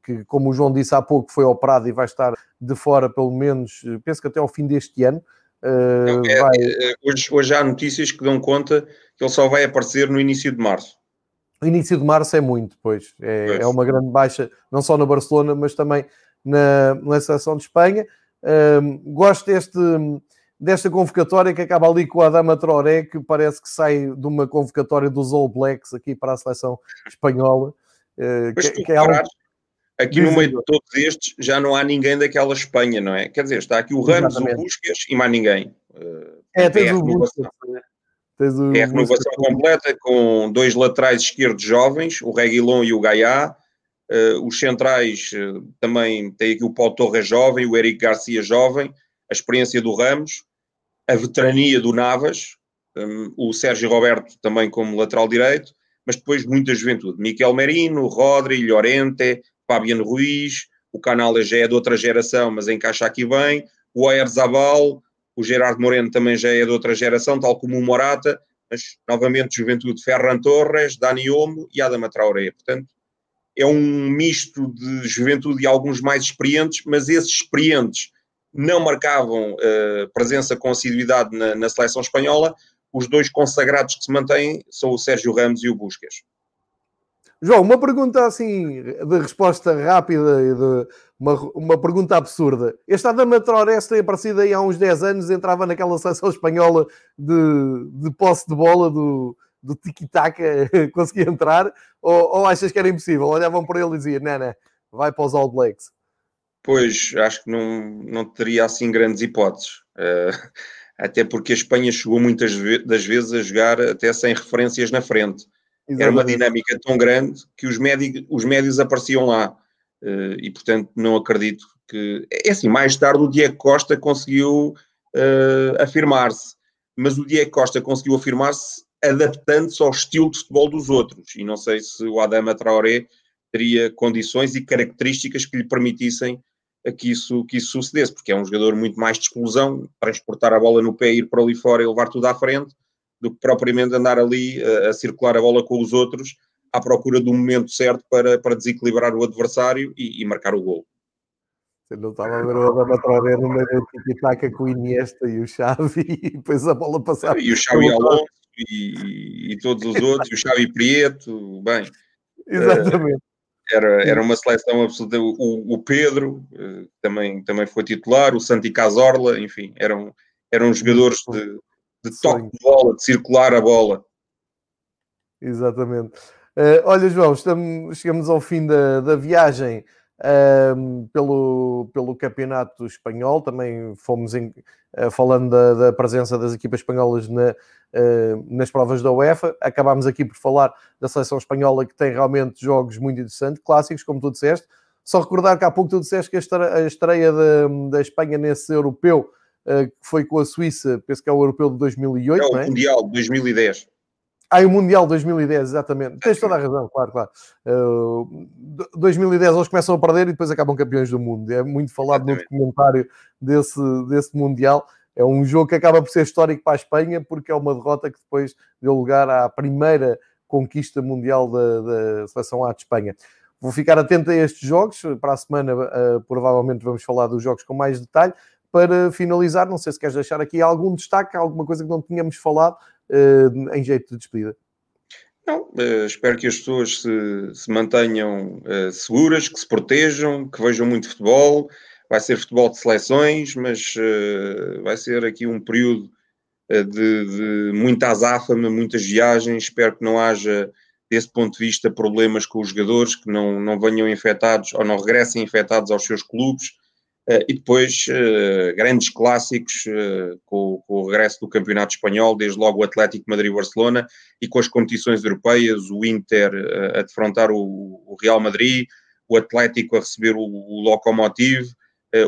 que, como o João disse há pouco, foi operado e vai estar de fora pelo menos, penso que até ao fim deste ano. Uh, é, vai... É, hoje, hoje há notícias que dão conta que ele só vai aparecer no início de março. O início de março é muito, pois. É, pois. é uma grande baixa, não só na Barcelona, mas também na, na seleção de Espanha. Um, gosto deste, desta convocatória que acaba ali com a Adama Traoré, que parece que sai de uma convocatória dos All Blacks aqui para a seleção <laughs> espanhola. Uh, que, que é algo... Aqui no meio de todos estes já não há ninguém daquela Espanha, não é? Quer dizer, está aqui o Ramos, Exatamente. o Busquets e mais ninguém. É, tens o Busquets. O é a renovação completa com dois laterais esquerdos jovens, o Reguilon e o Gaiá. Uh, os centrais uh, também tem aqui o Paulo Torres jovem, o Eric Garcia jovem, a experiência do Ramos, a veterania do Navas, um, o Sérgio Roberto também como lateral direito, mas depois muita juventude. Miquel Merino, Rodri, Llorente, Fabiano Ruiz, o Canal já é de outra geração, mas encaixa aqui bem, o Oyarzabal, o Gerardo Moreno também já é de outra geração, tal como o Morata, mas novamente Juventude Ferran Torres, Dani Olmo e Adama Traoré. Portanto, é um misto de juventude e alguns mais experientes, mas esses experientes não marcavam uh, presença com assiduidade na, na, seleção espanhola. Os dois consagrados que se mantêm são o Sérgio Ramos e o Busquets. João, uma pergunta assim de resposta rápida e de uma, uma pergunta absurda. Este Adama Traoré tem aparecido aí há uns 10 anos, entrava naquela seleção espanhola de, de posse de bola do, do tiki-taka, <laughs> conseguia entrar? Ou, ou, achas que era impossível? Olhavam para ele e diziam, não, não, vai para os All Blacks. Pois, acho que não, não teria assim grandes hipóteses. Uh, <laughs> até porque a Espanha chegou muitas das vezes a jogar até sem referências na frente. Exatamente. Era uma dinâmica tão grande que os, médi os médios apareciam lá. Uh, e portanto não acredito que. É assim, mais tarde o Diego Costa conseguiu uh, afirmar-se, mas o Diego Costa conseguiu afirmar-se adaptando-se ao estilo de futebol dos outros. E não sei se o Adama Traoré teria condições e características que lhe permitissem que isso, que isso sucedesse, porque é um jogador muito mais de explosão, transportar a bola no pé, ir para ali fora e levar tudo à frente, do que propriamente andar ali a, eh, a circular a bola com os outros à procura do momento certo para, para desequilibrar o adversário e, e marcar o gol. Você não estava a ver o Adama Traoré no meio da tiki com o Iniesta e o Xavi <laughs> e depois a bola passava. E o Xavi Alonso e, e, todos os outros, e o Xavi Prieto, bem. <laughs> Exatamente. Uh, era, era uma seleção absoluta. O, o Pedro uh, também, também foi titular, o Santi Cazorla, enfim, eram, eram jogadores de, de toque de bola, de circular a bola. Exatamente. Uh, olha, João, estamos, chegamos ao fim da, da viagem uh, pelo, pelo Campeonato Espanhol. Também fomos em, uh, falando da, da, presença das equipas espanholas na, eh, nas provas da UEFA. Acabámos aqui por falar da seleção espanhola que tem realmente jogos muito interessantes, clássicos, como tu disseste. Só recordar que há pouco tu disseste que a estreia da, da Espanha nesse europeu que foi com a Suíça, penso que é o europeu de 2008, é o é? Mundial de 2010. Ah, o Mundial 2010, exatamente. Tens toda a razão, claro, claro. Uh, 2010 eles começam a perder e depois acabam campeões do mundo. É muito falado exatamente. no documentário desse, desse Mundial. É um jogo que acaba por ser histórico para a Espanha porque é uma derrota que depois deu lugar à primeira conquista mundial da, da Seleção A de Espanha. Vou ficar atento a estes jogos. Para a semana, uh, provavelmente, vamos falar dos jogos com mais detalhe. Para finalizar, não sei se queres deixar aqui algum destaque, alguma coisa que não tínhamos falado uh, em jeito de despedida. Não, uh, espero que as pessoas se, se mantenham uh, seguras, que se protejam, que vejam muito futebol. Vai ser futebol de seleções, mas vai ser aqui um período de, de muita azáfama, muitas viagens. Espero que não haja, desse ponto de vista, problemas com os jogadores, que não, não venham infectados ou não regressem infectados aos seus clubes e depois uh, grandes clássicos uh, com, com, o regresso do Campeonato Espanhol, desde logo o Atlético Madrid-Barcelona e com as competições europeias, o Inter a defrontar o, o, Real Madrid, o Atlético a receber o, o Lokomotiv,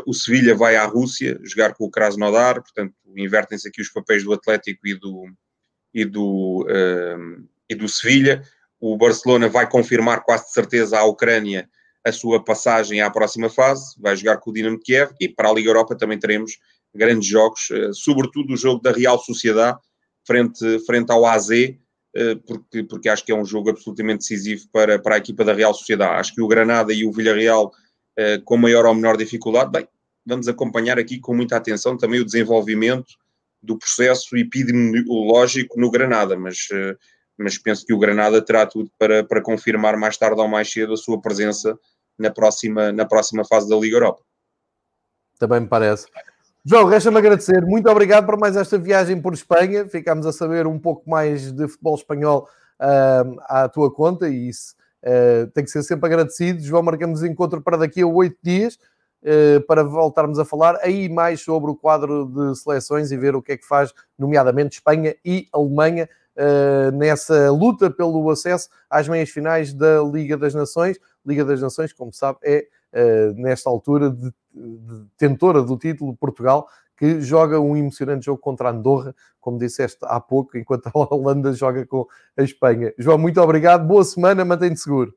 o Sevilha vai à Rússia jogar com o Krasnodar, portanto, invertem-se aqui os papéis do Atlético e do, e do, e do Sevilha. O Barcelona vai confirmar quase de certeza à Ucrânia a sua passagem à próxima fase, vai jogar com o Dinamo Kiev e para a Liga Europa também teremos grandes jogos, sobretudo o jogo da Real Sociedade frente, frente ao AZ, porque, porque acho que é um jogo absolutamente decisivo para, para a equipa da Real Sociedade. Acho que o Granada e o Villarreal uh, com maior ou menor dificuldade. Bem, vamos acompanhar aqui com muita atenção também o desenvolvimento do processo epidemiológico no Granada, mas, mas penso que o Granada terá tudo para, para confirmar mais tarde ou mais cedo a sua presença na próxima, na próxima fase da Liga Europa. Também me parece. João, resta-me agradecer. Muito obrigado por mais esta viagem por Espanha. Ficámos a saber um pouco mais de futebol espanhol uh, à tua conta e isso uh, tem que ser sempre agradecido. João, marcamos encontro para daqui a oito dias uh, para voltarmos a falar aí mais sobre o quadro de seleções e ver o que é que faz, nomeadamente Espanha e Alemanha, nessa luta pelo acesso às meias finais da Liga das Nações. Liga das Nações, como sabe, é nesta altura de tentora do título, Portugal, que joga um emocionante jogo contra a Andorra, como disseste há pouco, enquanto a Holanda joga com a Espanha. João, muito obrigado, boa semana, mantém-te seguro.